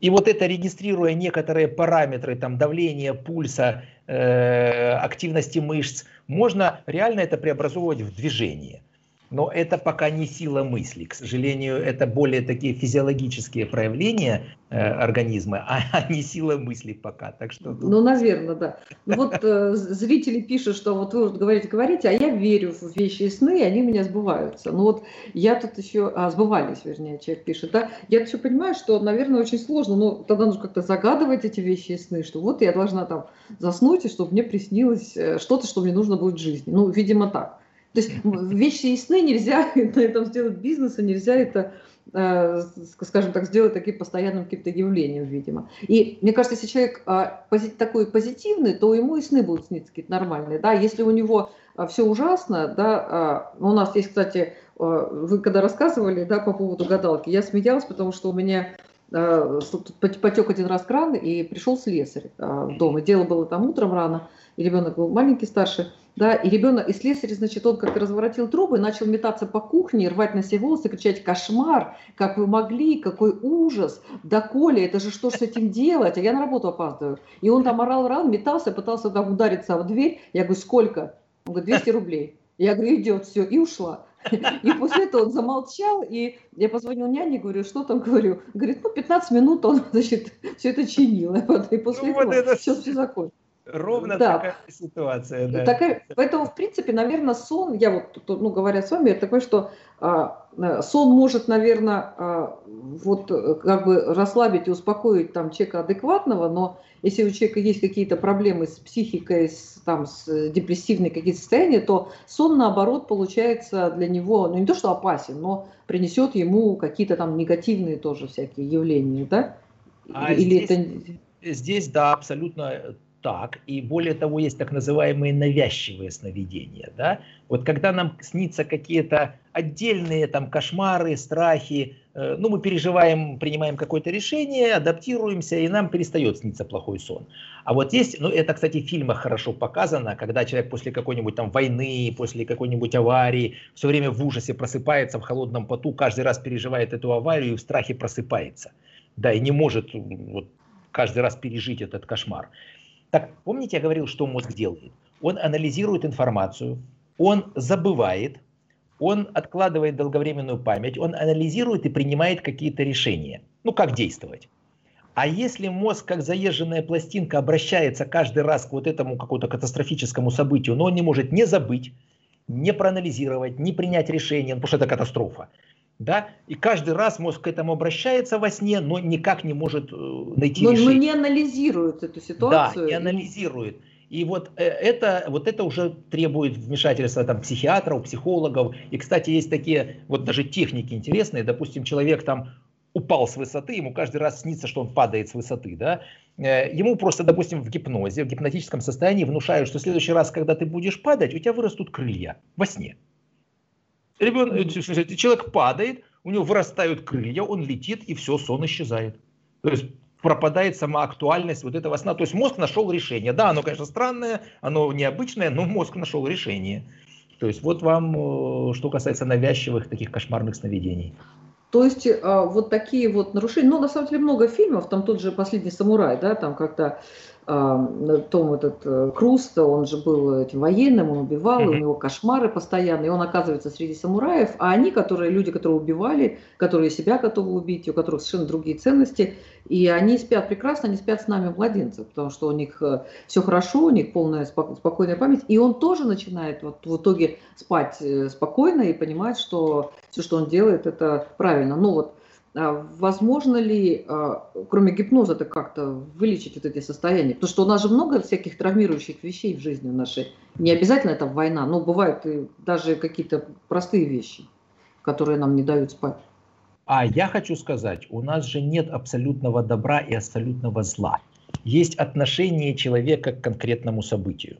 И вот это регистрируя некоторые параметры там, давления, пульса, э, активности мышц, можно реально это преобразовывать в движение. Но это пока не сила мысли. К сожалению, это более такие физиологические проявления э, организма, [LAUGHS] а, а не сила мысли пока. Так что... Ну, наверное, да. Ну, вот э, зрители пишут, что вот вы вот говорите, говорите, а я верю в вещи и сны, и они у меня сбываются. Ну вот я тут еще... А, сбывались, вернее, человек пишет, да. Я все понимаю, что, наверное, очень сложно, но тогда нужно как-то загадывать эти вещи и сны, что вот я должна там заснуть, и чтобы мне приснилось э, что-то, что мне нужно будет в жизни. Ну, видимо, так. То есть вещи и сны нельзя [LAUGHS] на этом сделать бизнес, и нельзя это, э, скажем так, сделать таким постоянным каким-то явлением, видимо. И мне кажется, если человек а, такой позитивный, то ему и сны будут сниться какие-то нормальные. Да? Если у него а, все ужасно, да, а, у нас есть, кстати, вы когда рассказывали да, по поводу гадалки, я смеялась, потому что у меня э, потек один раз кран, и пришел слесарь в дом. И дело было там утром рано, и ребенок был маленький, старший, да, и ребенок, и слесарь, значит, он как разворотил трубы, начал метаться по кухне, рвать на себе волосы, кричать «Кошмар! Как вы могли? Какой ужас! Да, Коля, это же что с этим делать? А я на работу опаздываю». И он там орал, орал, метался, пытался там удариться в дверь. Я говорю, сколько? Он говорит, 200 рублей. Я говорю, идет, все, и ушла. И после этого он замолчал, и я позвонил няне, говорю, что там, говорю. Говорит, ну, 15 минут он, [LAUGHS] значит, все это чинил. И после ну, этого вот это... все, все закончилось. Ровно да. такая ситуация, да. Такая, поэтому, в принципе, наверное, сон, я вот, ну, говоря с вами, я такой, что а, э, сон может, наверное, а, вот э, как бы расслабить и успокоить там человека адекватного, но если у человека есть какие-то проблемы с психикой, с, там, с депрессивной какие-то состояния, то сон, наоборот, получается для него, ну, не то, что опасен, но принесет ему какие-то там негативные тоже всякие явления, да? А Или здесь, это... здесь, да, абсолютно так, и более того, есть так называемые навязчивые сновидения. Да? Вот когда нам снится какие-то отдельные там кошмары, страхи, э, ну мы переживаем, принимаем какое-то решение, адаптируемся, и нам перестает сниться плохой сон. А вот есть, ну это, кстати, в фильмах хорошо показано, когда человек после какой-нибудь там войны, после какой-нибудь аварии, все время в ужасе просыпается в холодном поту, каждый раз переживает эту аварию и в страхе просыпается. Да, и не может вот, каждый раз пережить этот кошмар. Так, помните, я говорил, что мозг делает? Он анализирует информацию, он забывает, он откладывает долговременную память, он анализирует и принимает какие-то решения. Ну, как действовать. А если мозг, как заезженная пластинка, обращается каждый раз к вот этому какому-то катастрофическому событию, но он не может не забыть, не проанализировать, не принять решение, потому что это катастрофа, да, и каждый раз мозг к этому обращается во сне, но никак не может э, найти но, решение. Но не анализирует эту ситуацию. Да, не анализирует. И вот э, это, вот это уже требует вмешательства там, психиатров, психологов. И, кстати, есть такие вот даже техники интересные. Допустим, человек там упал с высоты, ему каждый раз снится, что он падает с высоты. Да? Э, ему просто, допустим, в гипнозе, в гипнотическом состоянии внушают, что в следующий раз, когда ты будешь падать, у тебя вырастут крылья во сне. Ребенок, э, человек падает, у него вырастают крылья, он летит, и все, сон исчезает. То есть пропадает сама актуальность вот этого сна. То есть мозг нашел решение. Да, оно, конечно, странное, оно необычное, но мозг нашел решение. То есть вот вам, э, что касается навязчивых таких кошмарных сновидений. То есть а, вот такие вот нарушения, ну на самом деле много фильмов, там тот же «Последний самурай», да, там как-то том этот э, Круз, он же был этим военным, он убивал, mm-hmm. у него кошмары постоянные, и он оказывается среди самураев, а они, которые, люди, которые убивали, которые себя готовы убить, у которых совершенно другие ценности, и они спят прекрасно, они спят с нами младенцев, потому что у них э, все хорошо, у них полная спокойная память, и он тоже начинает вот в итоге спать э, спокойно и понимать, что все, что он делает, это правильно. Ну вот возможно ли, а, кроме гипноза, это как-то вылечить вот эти состояния? Потому что у нас же много всяких травмирующих вещей в жизни нашей. Не обязательно это война, но бывают и даже какие-то простые вещи, которые нам не дают спать. А я хочу сказать, у нас же нет абсолютного добра и абсолютного зла. Есть отношение человека к конкретному событию.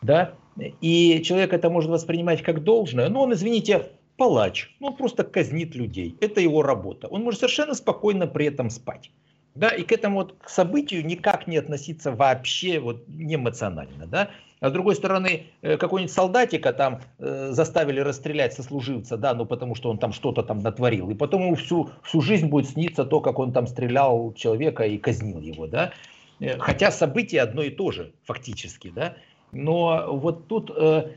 Да? И человек это может воспринимать как должное, но он, извините, палач, ну, он просто казнит людей. Это его работа. Он может совершенно спокойно при этом спать. Да, и к этому вот к событию никак не относиться вообще вот не эмоционально, да. А с другой стороны, э, какой-нибудь солдатика там э, заставили расстрелять сослуживца, да, ну потому что он там что-то там натворил. И потом ему всю, всю жизнь будет сниться то, как он там стрелял человека и казнил его, да. Э, хотя событие одно и то же, фактически, да. Но вот тут э,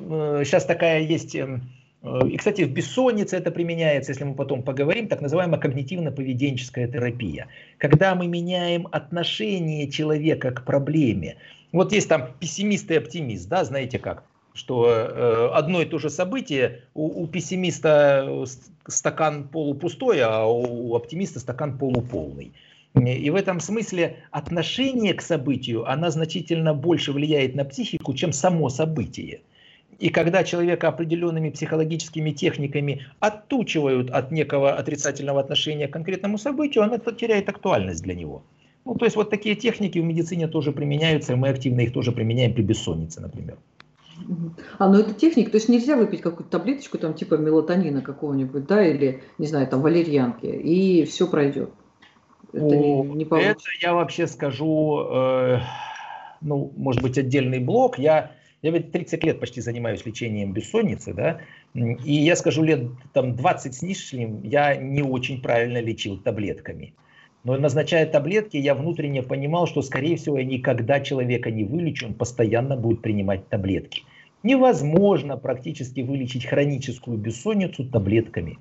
э, сейчас такая есть... Э, и, кстати, в бессоннице это применяется, если мы потом поговорим, так называемая когнитивно-поведенческая терапия. Когда мы меняем отношение человека к проблеме. Вот есть там пессимист и оптимист, да, знаете как? Что э, одно и то же событие, у, у пессимиста стакан полупустой, а у оптимиста стакан полуполный. И в этом смысле отношение к событию, она значительно больше влияет на психику, чем само событие. И когда человека определенными психологическими техниками оттучивают от некого отрицательного отношения к конкретному событию, оно теряет актуальность для него. Ну, то есть вот такие техники в медицине тоже применяются, и мы активно их тоже применяем при бессоннице, например. А, ну это техника, то есть нельзя выпить какую-то таблеточку, там типа мелатонина какого-нибудь, да, или, не знаю, там валерьянки, и все пройдет. Это, О, не, не это я вообще скажу, э, ну, может быть, отдельный блок. Я, я ведь 30 лет почти занимаюсь лечением бессонницы, да, и я скажу, лет там 20 с лишним я не очень правильно лечил таблетками. Но назначая таблетки, я внутренне понимал, что, скорее всего, я никогда человека не вылечу, он постоянно будет принимать таблетки. Невозможно практически вылечить хроническую бессонницу таблетками.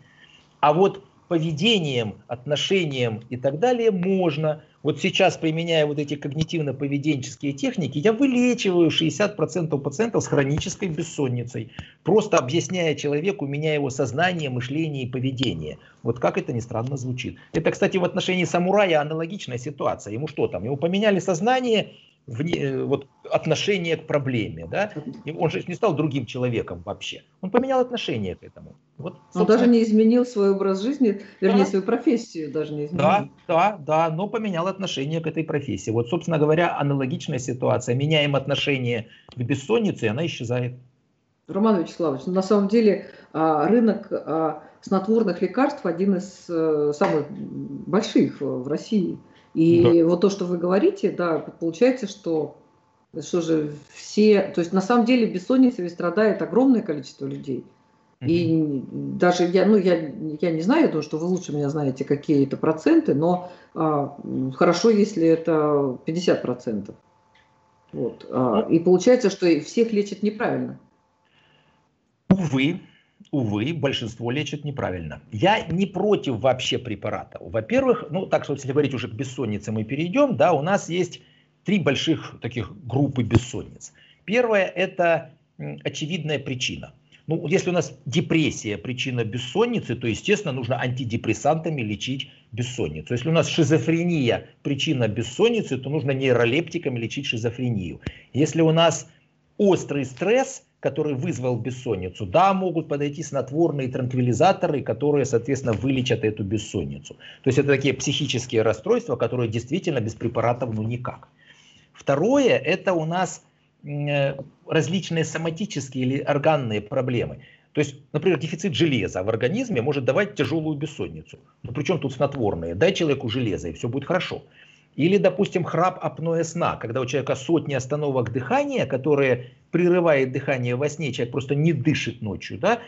А вот поведением, отношением и так далее можно. Вот сейчас, применяя вот эти когнитивно-поведенческие техники, я вылечиваю 60% пациентов с хронической бессонницей, просто объясняя человеку, меняя его сознание, мышление и поведение. Вот как это ни странно звучит. Это, кстати, в отношении самурая аналогичная ситуация. Ему что там? Ему поменяли сознание, вне, э, вот, отношение к проблеме. Да? И он же не стал другим человеком вообще. Он поменял отношение к этому. Вот, собственно... Он даже не изменил свой образ жизни, вернее, да. свою профессию даже не изменил. Да, да, да, но поменял отношение к этой профессии. Вот, собственно говоря, аналогичная ситуация. Меняем отношение к бессоннице, и она исчезает. Роман Вячеславович, ну, на самом деле а, рынок а, снотворных лекарств один из э, самых больших в России. И да. вот то, что вы говорите, да, получается, что что же все, то есть на самом деле бессонницей страдает огромное количество людей. И даже я, ну я, я не знаю, я думаю, что вы лучше меня знаете, какие это проценты, но а, хорошо, если это 50 процентов. Вот. А, и получается, что всех лечат неправильно. Увы, увы, большинство лечат неправильно. Я не против вообще препаратов. Во-первых, ну так что если говорить уже к бессоннице мы перейдем, да, у нас есть три больших таких группы бессонниц. Первое это очевидная причина. Ну, если у нас депрессия причина бессонницы, то, естественно, нужно антидепрессантами лечить бессонницу. Если у нас шизофрения причина бессонницы, то нужно нейролептиками лечить шизофрению. Если у нас острый стресс, который вызвал бессонницу. Да, могут подойти снотворные транквилизаторы, которые, соответственно, вылечат эту бессонницу. То есть это такие психические расстройства, которые действительно без препаратов ну никак. Второе, это у нас э, различные соматические или органные проблемы. То есть, например, дефицит железа в организме может давать тяжелую бессонницу. Ну, причем тут снотворные? Дай человеку железо, и все будет хорошо. Или, допустим, храп апноэ сна, когда у человека сотни остановок дыхания, которые прерывает дыхание во сне, человек просто не дышит ночью, да,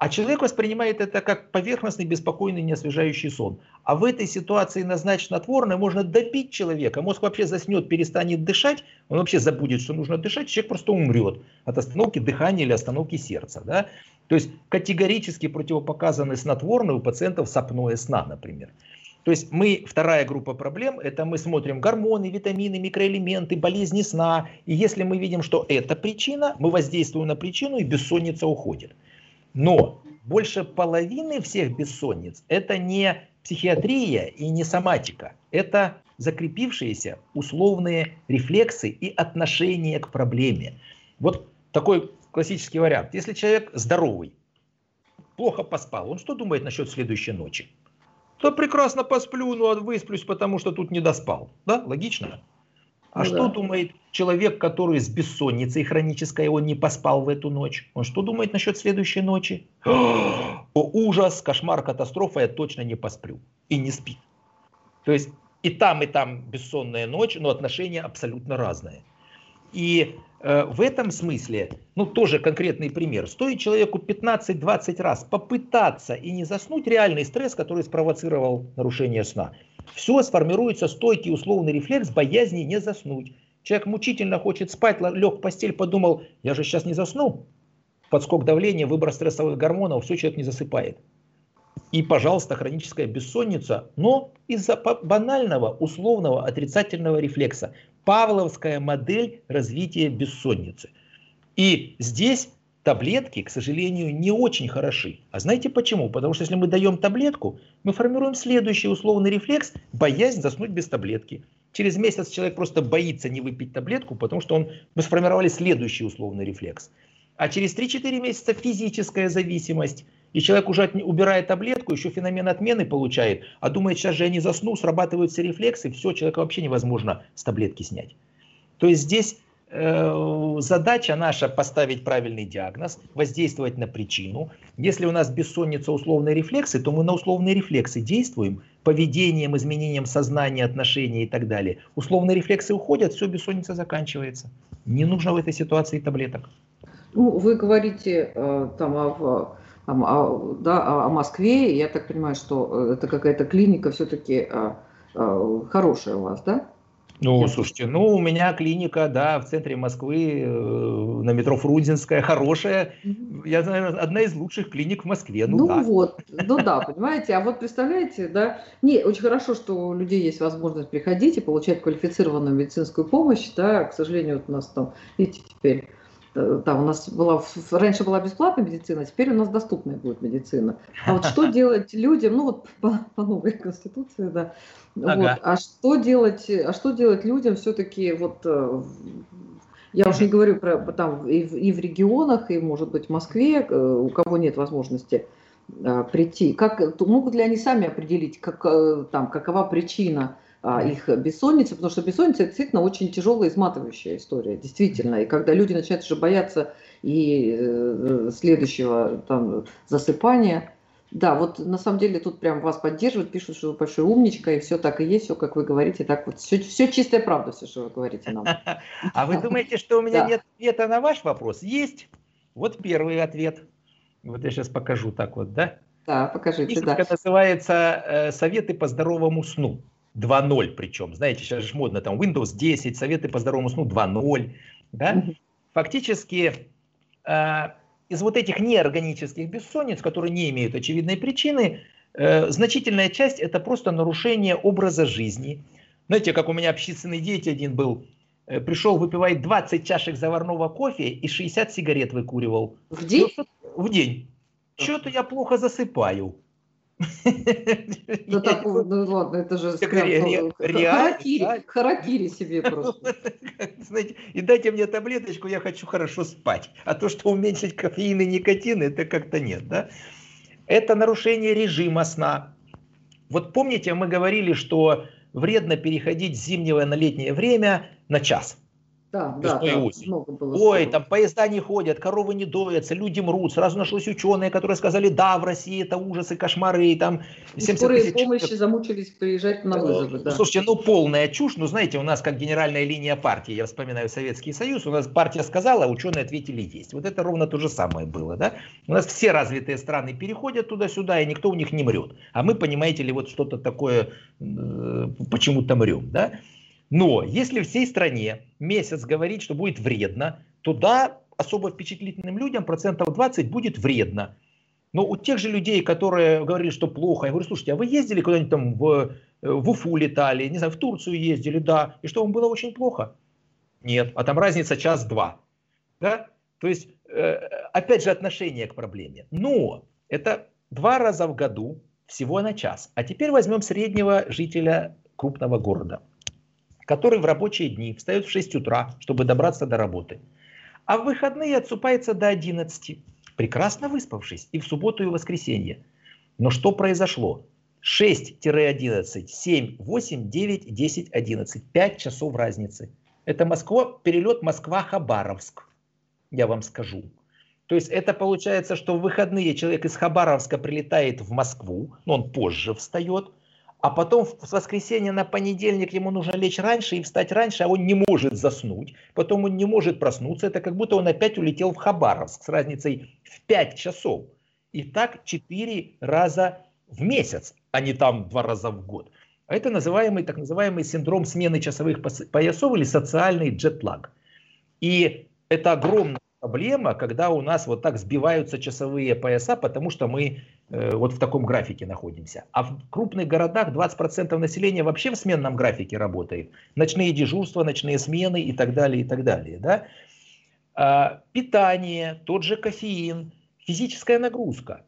а человек воспринимает это как поверхностный, беспокойный, неосвежающий сон. А в этой ситуации назначить снотворное можно добить человека. Мозг вообще заснет, перестанет дышать, он вообще забудет, что нужно дышать, человек просто умрет от остановки дыхания или остановки сердца. Да? То есть категорически противопоказаны снотворные у пациентов с апноэ сна, например. То есть мы, вторая группа проблем, это мы смотрим гормоны, витамины, микроэлементы, болезни сна. И если мы видим, что это причина, мы воздействуем на причину и бессонница уходит. Но больше половины всех бессонниц это не психиатрия и не соматика. Это закрепившиеся условные рефлексы и отношение к проблеме. Вот такой классический вариант. Если человек здоровый, плохо поспал, он что думает насчет следующей ночи? Да прекрасно посплю, ну а высплюсь, потому что тут не доспал. Да, логично? А ну, что да. думает человек, который с бессонницей хронической, он не поспал в эту ночь? Он что думает насчет следующей ночи? [GASPS] О, ужас, кошмар, катастрофа, я точно не посплю. И не спит. То есть и там, и там бессонная ночь, но отношения абсолютно разные. И в этом смысле, ну тоже конкретный пример, стоит человеку 15-20 раз попытаться и не заснуть реальный стресс, который спровоцировал нарушение сна. Все сформируется стойкий условный рефлекс боязни не заснуть. Человек мучительно хочет спать, лег в постель, подумал, я же сейчас не засну. Подскок давления, выбор стрессовых гормонов, все человек не засыпает. И, пожалуйста, хроническая бессонница, но из-за банального, условного, отрицательного рефлекса. Павловская модель развития бессонницы. И здесь таблетки, к сожалению, не очень хороши. А знаете почему? Потому что если мы даем таблетку, мы формируем следующий условный рефлекс – боязнь заснуть без таблетки. Через месяц человек просто боится не выпить таблетку, потому что он, мы сформировали следующий условный рефлекс. А через 3-4 месяца физическая зависимость. И человек уже от, убирает таблетку, еще феномен отмены получает, а думает, сейчас же я не засну, срабатывают все рефлексы, все, человека вообще невозможно с таблетки снять. То есть здесь э, задача наша поставить правильный диагноз, воздействовать на причину. Если у нас бессонница условные рефлексы, то мы на условные рефлексы действуем поведением, изменением сознания, отношений и так далее. Условные рефлексы уходят, все, бессонница заканчивается. Не нужно в этой ситуации таблеток. Ну, вы говорите э, там о, о, о, да, о Москве, я так понимаю, что это какая-то клиника все-таки э, э, хорошая у вас, да? Ну, слушайте, ну, у меня клиника, да, в центре Москвы, э, на метро Фрунзенская, хорошая. Я знаю, одна из лучших клиник в Москве. Ну, ну да. вот, ну да, понимаете. А вот представляете, да, не, очень хорошо, что у людей есть возможность приходить и получать квалифицированную медицинскую помощь, да, к сожалению, вот у нас там, видите, теперь Э, там у нас была, раньше была бесплатная медицина, теперь у нас доступная будет медицина. А вот что [LAUGHS] делать людям, ну вот по, по новой конституции, да, ага. вот, а что делать, а что делать людям все-таки вот, э, я уже не говорю про там и в, и в регионах, и может быть в Москве, э, у кого нет возможности прийти, как могут ли они сами определить, как там какова причина а, их бессонницы, потому что бессонница действительно очень тяжелая, изматывающая история, действительно. И когда люди начинают уже бояться и э, следующего там, засыпания, да, вот на самом деле тут прям вас поддерживают, пишут, что вы большой умничка, и все так и есть, все как вы говорите, так вот, все, все чистая правда, все, что вы говорите нам. [LAUGHS] А вы думаете, что у меня нет ответа на ваш вопрос? Есть. Вот первый ответ. Вот я сейчас покажу так вот, да? Да, покажите, да. называется э, «Советы по здоровому сну». 2.0 причем. Знаете, сейчас же модно там Windows 10, советы по здоровому сну 2.0. Да? Фактически э, из вот этих неорганических бессонниц, которые не имеют очевидной причины, э, значительная часть это просто нарушение образа жизни. Знаете, как у меня общественный деятель один был, э, пришел, выпивает 20 чашек заварного кофе и 60 сигарет выкуривал. В день? В день. Что-то я плохо засыпаю. Ну, так, ну ладно, это же харакири себе просто. Знаете, и дайте мне таблеточку, я хочу хорошо спать. А то, что уменьшить кофеин и никотин, это как-то нет, да? Это нарушение режима сна. Вот помните, мы говорили, что вредно переходить с зимнего на летнее время на час. Да, да, да, много было Ой, там поезда не ходят, коровы не доятся, люди мрут. Сразу нашлось ученые, которые сказали, да, в России это ужасы, кошмары. И там 70 скорые тысяч... помощи замучились приезжать на вызовы. Да. Слушайте, ну полная чушь. Ну знаете, у нас как генеральная линия партии, я вспоминаю Советский Союз, у нас партия сказала, а ученые ответили есть. Вот это ровно то же самое было. Да? У нас все развитые страны переходят туда-сюда, и никто у них не мрет. А мы, понимаете ли, вот что-то такое э, почему-то мрем. Да? Но если всей стране месяц говорить, что будет вредно, то да, особо впечатлительным людям процентов 20 будет вредно. Но у тех же людей, которые говорили, что плохо, я говорю, слушайте, а вы ездили куда-нибудь там в, в Уфу летали, не знаю, в Турцию ездили, да, и что, вам было очень плохо? Нет, а там разница час-два. Да? То есть, э, опять же, отношение к проблеме. Но это два раза в году, всего на час. А теперь возьмем среднего жителя крупного города который в рабочие дни встает в 6 утра, чтобы добраться до работы, а в выходные отсыпается до 11, прекрасно выспавшись и в субботу и воскресенье. Но что произошло? 6-11, 7, 8, 9, 10, 11. 5 часов разницы. Это Москва, перелет Москва-Хабаровск, я вам скажу. То есть это получается, что в выходные человек из Хабаровска прилетает в Москву, но он позже встает, а потом с воскресенья на понедельник ему нужно лечь раньше и встать раньше, а он не может заснуть, потом он не может проснуться, это как будто он опять улетел в Хабаровск с разницей в 5 часов. И так 4 раза в месяц, а не там 2 раза в год. А это называемый, так называемый синдром смены часовых поясов или социальный джетлаг. И это огромная проблема, когда у нас вот так сбиваются часовые пояса, потому что мы э, вот в таком графике находимся. А в крупных городах 20% населения вообще в сменном графике работает. Ночные дежурства, ночные смены и так далее, и так далее. Да? А, питание, тот же кофеин, физическая нагрузка.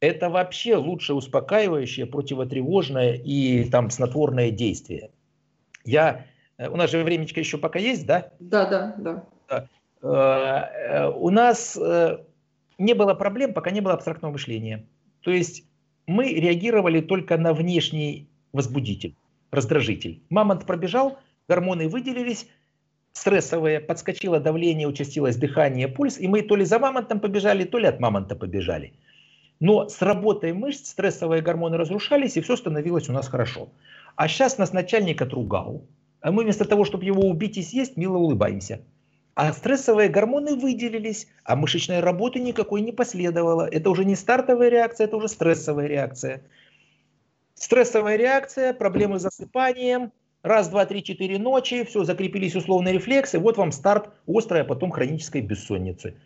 Это вообще лучшее успокаивающее, противотревожное и там снотворное действие. Я, э, у нас же времечко еще пока есть, да? Да, да, да. Э, у нас э, не было проблем, пока не было абстрактного мышления. То есть мы реагировали только на внешний возбудитель, раздражитель. Мамонт пробежал, гормоны выделились, стрессовые, подскочило давление, участилось дыхание, пульс, и мы то ли за мамонтом побежали, то ли от мамонта побежали. Но с работой мышц стрессовые гормоны разрушались, и все становилось у нас хорошо. А сейчас нас начальник отругал, а мы вместо того, чтобы его убить и съесть, мило улыбаемся. А стрессовые гормоны выделились, а мышечной работы никакой не последовало. Это уже не стартовая реакция, это уже стрессовая реакция. Стрессовая реакция, проблемы с засыпанием, раз, два, три, четыре ночи, все, закрепились условные рефлексы, вот вам старт острой, а потом хронической бессонницы.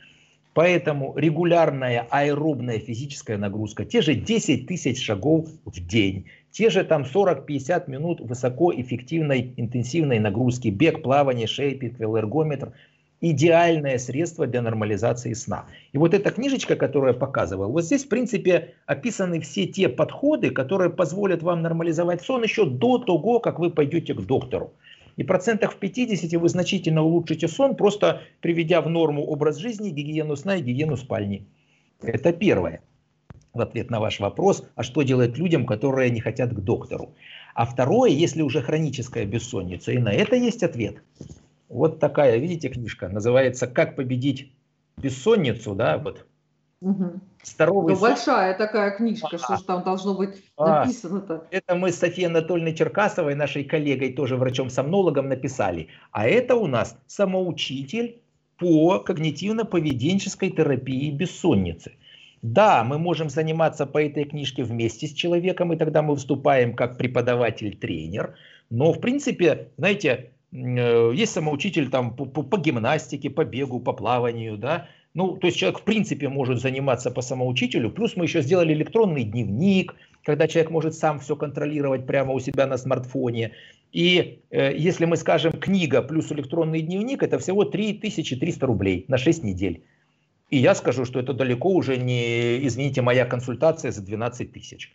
Поэтому регулярная аэробная физическая нагрузка, те же 10 тысяч шагов в день, те же там 40-50 минут высокоэффективной интенсивной нагрузки, бег, плавание, шейпинг, велоэргометр – идеальное средство для нормализации сна. И вот эта книжечка, которую я показывал, вот здесь в принципе описаны все те подходы, которые позволят вам нормализовать сон еще до того, как вы пойдете к доктору. И процентах в 50 вы значительно улучшите сон, просто приведя в норму образ жизни, гигиену сна и гигиену спальни. Это первое. В ответ на ваш вопрос, а что делать людям, которые не хотят к доктору? А второе, если уже хроническая бессонница, и на это есть ответ. Вот такая, видите, книжка, называется «Как победить бессонницу», да, вот. Угу. Здоровый ну, сон. большая такая книжка, а, что же там должно быть а, написано-то? Это мы с Софией Анатольевной Черкасовой, нашей коллегой, тоже врачом-сомнологом, написали. А это у нас самоучитель по когнитивно-поведенческой терапии бессонницы. Да, мы можем заниматься по этой книжке вместе с человеком, и тогда мы выступаем как преподаватель-тренер. Но, в принципе, знаете, есть самоучитель там по, по, по гимнастике, по бегу, по плаванию, да, ну, то есть человек в принципе может заниматься по самоучителю, плюс мы еще сделали электронный дневник, когда человек может сам все контролировать прямо у себя на смартфоне. И э, если мы скажем книга плюс электронный дневник, это всего 3300 рублей на 6 недель. И я скажу, что это далеко уже не, извините, моя консультация за 12 тысяч.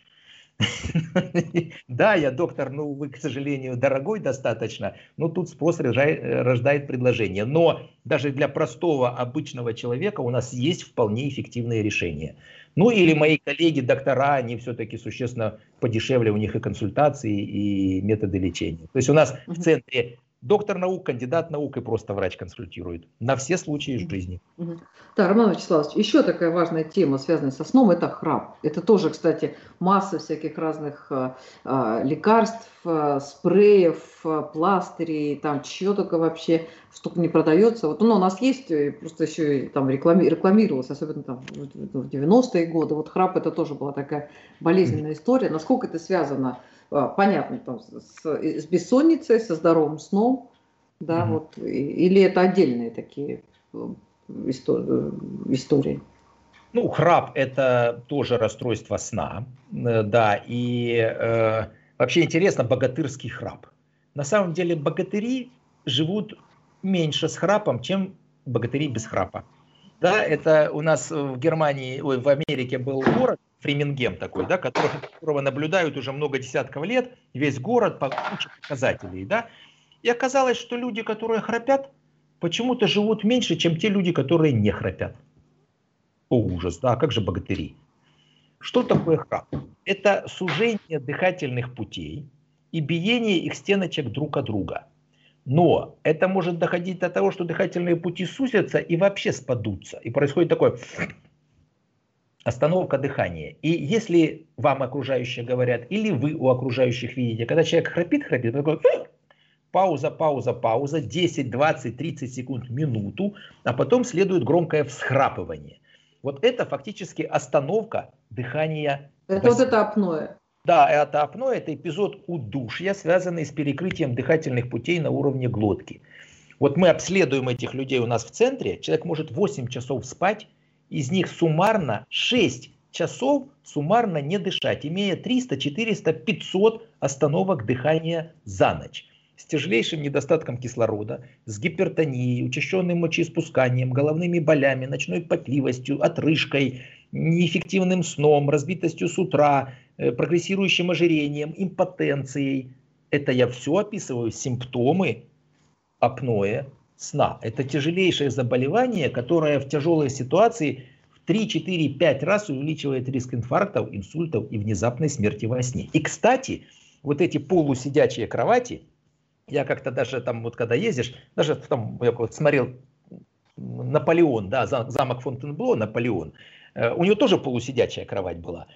[LAUGHS] Да, я доктор, ну вы, к сожалению, дорогой достаточно, но тут спрос рождает предложение. Но даже для простого обычного человека у нас есть вполне эффективные решения. Ну или мои коллеги, доктора, они все-таки существенно подешевле у них и консультации, и методы лечения. То есть у нас в центре доктор наук, кандидат наук и просто врач консультирует. На все случаи жизни. Да, Роман Вячеславович, еще такая важная тема, связанная со сном, это храп. Это тоже, кстати, масса всяких разных э, э, лекарств, э, спреев, э, пластырей, там чего только вообще штука не продается. Вот ну, у нас есть, просто еще и там реклами, рекламировалось, особенно там в 90-е годы. Вот храп это тоже была такая болезненная история. Насколько это связано а, понятно, там, с, с бессонницей, со здоровым сном, да, mm вот, или это отдельные такие э, истории? Ну, храп – это тоже расстройство сна, э, да, и э, вообще интересно, богатырский храп. На самом деле богатыри живут меньше с храпом, чем богатыри без храпа. Да, это у нас в Германии, ой, в Америке был город, Фремингем такой, да, которого, которого наблюдают уже много десятков лет, весь город по куче показателей, да. И оказалось, что люди, которые храпят, почему-то живут меньше, чем те люди, которые не храпят. О, ужас, да, а как же богатыри? Что такое храп? Это сужение дыхательных путей и биение их стеночек друг от друга. Но это может доходить до того, что дыхательные пути сузятся и вообще спадутся. И происходит такое остановка дыхания. И если вам окружающие говорят, или вы у окружающих видите, когда человек храпит, храпит, такой, пауза, пауза, пауза, 10, 20, 30 секунд, минуту, а потом следует громкое всхрапывание. Вот это фактически остановка дыхания. Это вот это апноэ. Да, это апноэ, это эпизод удушья, связанный с перекрытием дыхательных путей на уровне глотки. Вот мы обследуем этих людей у нас в центре, человек может 8 часов спать, из них суммарно 6 часов суммарно не дышать, имея 300, 400, 500 остановок дыхания за ночь. С тяжелейшим недостатком кислорода, с гипертонией, учащенным мочеиспусканием, головными болями, ночной потливостью, отрыжкой, неэффективным сном, разбитостью с утра, э, прогрессирующим ожирением, импотенцией. Это я все описываю симптомы апноэ сна. Это тяжелейшее заболевание, которое в тяжелой ситуации в 3, 4, 5 раз увеличивает риск инфарктов, инсультов и внезапной смерти во сне. И, кстати, вот эти полусидячие кровати, Я как-то даже там, вот когда ездишь, даже там, я вот смотрел Наполеон, да, замок Фонтенбло, Наполеон, э, у него тоже полусидячая кровать была.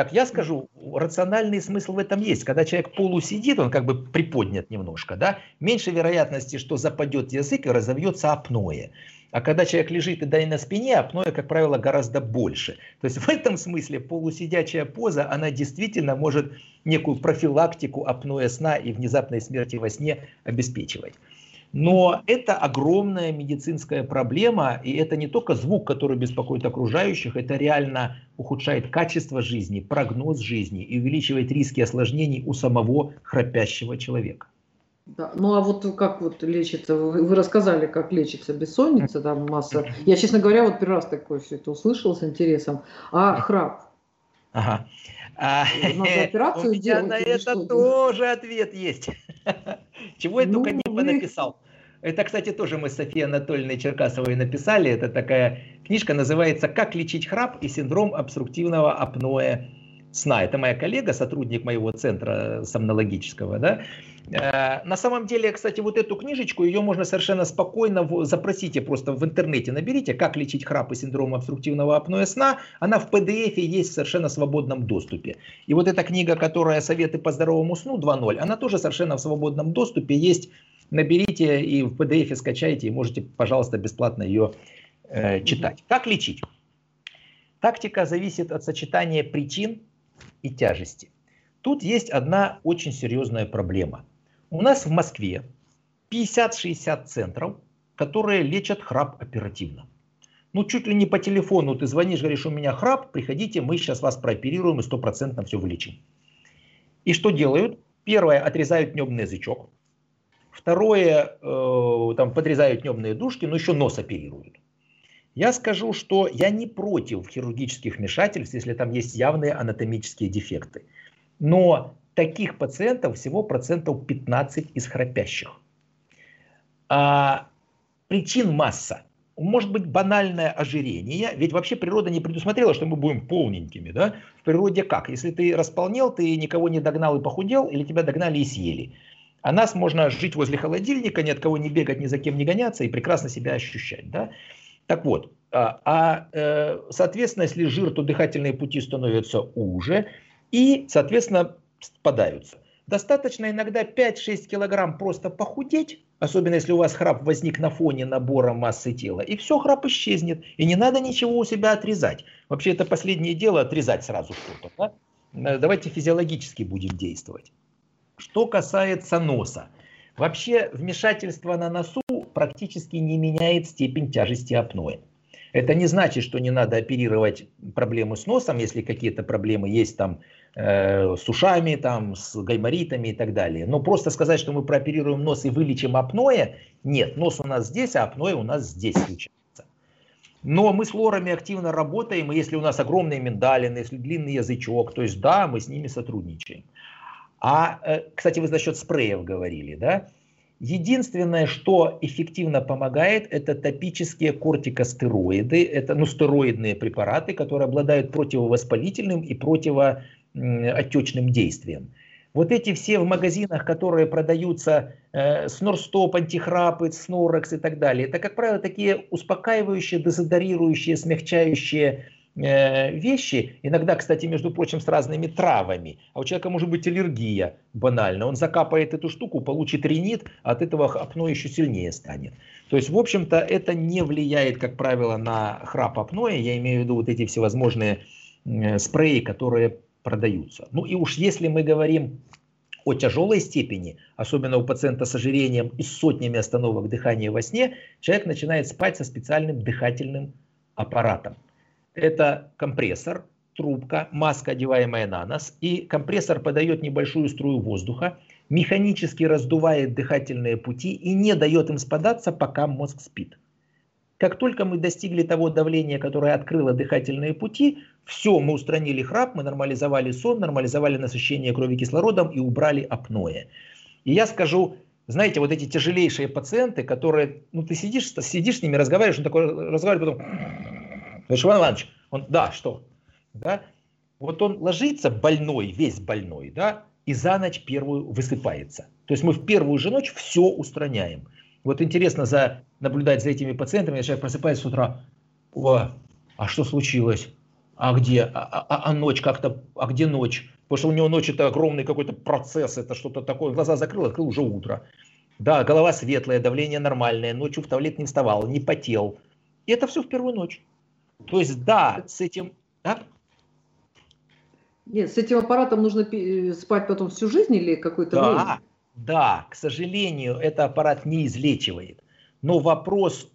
Так я скажу, рациональный смысл в этом есть. Когда человек полусидит, он как бы приподнят немножко, да, меньше вероятности, что западет язык и разовьется апноэ. А когда человек лежит и да и на спине, апноэ, как правило, гораздо больше. То есть в этом смысле полусидячая поза, она действительно может некую профилактику апноэ сна и внезапной смерти во сне обеспечивать. Но это огромная медицинская проблема, и это не только звук, который беспокоит окружающих, это реально ухудшает качество жизни, прогноз жизни и увеличивает риски осложнений у самого храпящего человека. Да. Ну а вот как вот лечится, вы рассказали, как лечится бессонница, там масса. Я, честно говоря, вот первый раз такое все это услышал с интересом. А храп? Ага. Надо [LAUGHS] операцию у меня делать, на это тоже ответ есть. [LAUGHS] Чего я ну, только не вы... понаписал. Это, кстати, тоже мы с Софией Анатольевной Черкасовой написали. Это такая книжка, называется «Как лечить храп и синдром обструктивного апноэ сна». Это моя коллега, сотрудник моего центра сомнологического. Да? Э, на самом деле, кстати, вот эту книжечку, ее можно совершенно спокойно, запросите просто в интернете, наберите, как лечить храп и синдром обструктивного апноэ сна. Она в PDF есть в совершенно свободном доступе. И вот эта книга, которая «Советы по здоровому сну 2.0», она тоже совершенно в свободном доступе есть. Наберите и в PDF скачайте, и можете, пожалуйста, бесплатно ее э, читать. Как лечить? Тактика зависит от сочетания причин и тяжести. Тут есть одна очень серьезная проблема – у нас в Москве 50-60 центров, которые лечат храп оперативно. Ну, чуть ли не по телефону ты звонишь, говоришь, у меня храп, приходите, мы сейчас вас прооперируем и стопроцентно все вылечим. И что делают? Первое, отрезают небный язычок. Второе, э, там подрезают небные дужки, но еще нос оперируют. Я скажу, что я не против хирургических вмешательств, если там есть явные анатомические дефекты. Но таких пациентов всего процентов 15 из храпящих. А, причин масса. Может быть банальное ожирение, ведь вообще природа не предусмотрела, что мы будем полненькими. Да? В природе как? Если ты располнел, ты никого не догнал и похудел, или тебя догнали и съели. А нас можно жить возле холодильника, ни от кого не бегать, ни за кем не гоняться и прекрасно себя ощущать. Да? Так вот, а, а э, соответственно, если жир, то дыхательные пути становятся уже, и, соответственно, спадаются. Достаточно иногда 5-6 килограмм просто похудеть, особенно если у вас храп возник на фоне набора массы тела, и все, храп исчезнет. И не надо ничего у себя отрезать. Вообще это последнее дело, отрезать сразу что-то. Да? Э, давайте физиологически будем действовать. Что касается носа. Вообще вмешательство на носу практически не меняет степень тяжести апноэ. Это не значит, что не надо оперировать проблемы с носом, если какие-то проблемы есть там э, с ушами, там, с гайморитами и так далее. Но просто сказать, что мы прооперируем нос и вылечим апноэ, нет, нос у нас здесь, а апноэ у нас здесь случается. Но мы с лорами активно работаем, и если у нас огромные миндалины, если длинный язычок, то есть да, мы с ними сотрудничаем. А, э, кстати, вы за счет спреев говорили, да? Единственное, что эффективно помогает, это топические кортикостероиды, это ну, стероидные препараты, которые обладают противовоспалительным и противоотечным действием. Вот эти все в магазинах, которые продаются э, Снорстоп, Антихрапы, Снорекс и так далее, это, как правило, такие успокаивающие, дезодорирующие, смягчающие Э, вещи, иногда, кстати, между прочим, с разными травами. А у человека может быть аллергия банально. Он закапает эту штуку, получит ринит, а от этого апно еще сильнее станет. То есть, в общем-то, это не влияет, как правило, на храп апноэ. Я имею в виду вот эти всевозможные э, спреи, которые продаются. Ну и уж если мы говорим о тяжелой степени, особенно у пациента с ожирением и с сотнями остановок дыхания во сне, человек начинает спать со специальным дыхательным аппаратом это компрессор, трубка, маска, одеваемая на нос, и компрессор подает небольшую струю воздуха, механически раздувает дыхательные пути и не дает им спадаться, пока мозг спит. Как только мы достигли того давления, которое открыло дыхательные пути, все, мы устранили храп, мы нормализовали сон, нормализовали насыщение крови кислородом и убрали апноэ. И я скажу, знаете, вот эти тяжелейшие пациенты, которые, ну ты сидишь, сидишь с ними, разговариваешь, он такой разговаривает, потом Говоришь, Иван Иванович, он, да, что? Да? Вот он ложится больной, весь больной, да, и за ночь первую высыпается. То есть мы в первую же ночь все устраняем. Вот интересно за, наблюдать за этими пациентами, человек просыпается с утра, о, а что случилось? А где? А, а, а, а ночь как-то, а где ночь? Потому что у него ночь это огромный какой-то процесс, это что-то такое. Глаза закрыл, открыл уже утро. Да, голова светлая, давление нормальное, ночью в туалет не вставал, не потел. И это все в первую ночь. То есть, да, с этим... Да? Нет, с этим аппаратом нужно спать потом всю жизнь или какой-то да, время? Да, к сожалению, это аппарат не излечивает. Но вопрос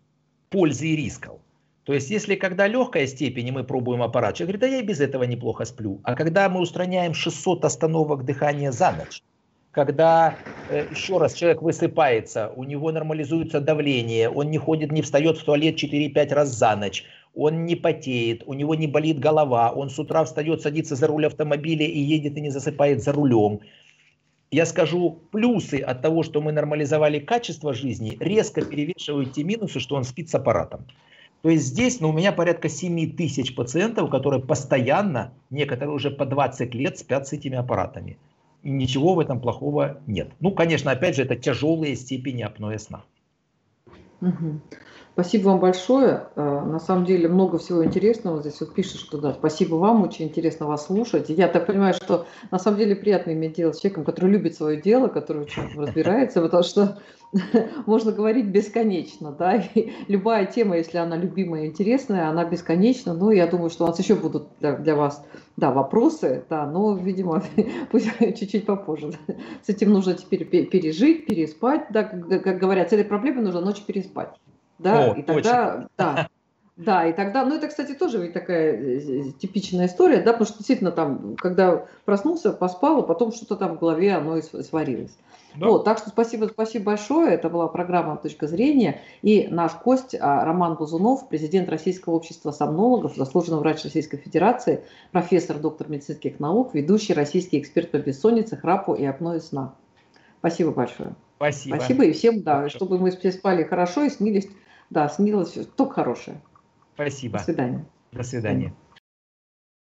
пользы и рисков. То есть, если когда легкая степень, и мы пробуем аппарат, человек говорит, да я и без этого неплохо сплю. А когда мы устраняем 600 остановок дыхания за ночь, когда, э, еще раз, человек высыпается, у него нормализуется давление, он не ходит, не встает в туалет 4-5 раз за ночь, он не потеет, у него не болит голова, он с утра встает, садится за руль автомобиля и едет и не засыпает за рулем. Я скажу, плюсы от того, что мы нормализовали качество жизни, резко перевешивают те минусы, что он спит с аппаратом. То есть здесь ну, у меня порядка 7 тысяч пациентов, которые постоянно, некоторые уже по 20 лет спят с этими аппаратами. И ничего в этом плохого нет. Ну, конечно, опять же, это тяжелые степени апноэ сна. Угу. Спасибо вам большое. Э, на самом деле много всего интересного. Здесь вот пишет, что да, спасибо вам, очень интересно вас слушать. Я так понимаю, что на самом деле приятно иметь дело с человеком, который любит свое дело, который очень разбирается, потому что [LAUGHS] можно говорить бесконечно, да, [LAUGHS] и любая тема, если она любимая и интересная, она бесконечна, но я думаю, что у нас еще будут для, для вас, да, вопросы, да, но, видимо, [LAUGHS] пусть чуть-чуть попозже. С этим нужно теперь пережить, переспать, да, как, как говорят, с этой проблемой нужно ночью переспать. Да, О, и тогда, очень. да, да, и тогда, ну это, кстати, тоже ведь такая э, типичная история, да, потому что действительно там, когда проснулся, поспал, а потом что-то там в голове оно и сварилось. Да. Вот, так что спасибо, спасибо большое. Это была программа «Точка зрения». И наш гость а, Роман Бузунов, президент Российского общества сомнологов, заслуженный врач Российской Федерации, профессор, доктор медицинских наук, ведущий российский эксперт по бессоннице, храпу и апное сна. Спасибо большое. Спасибо. Спасибо и всем, да, Хорошо. чтобы мы все спали хорошо и снились да, снилось только хорошее. Спасибо. До свидания. До свидания.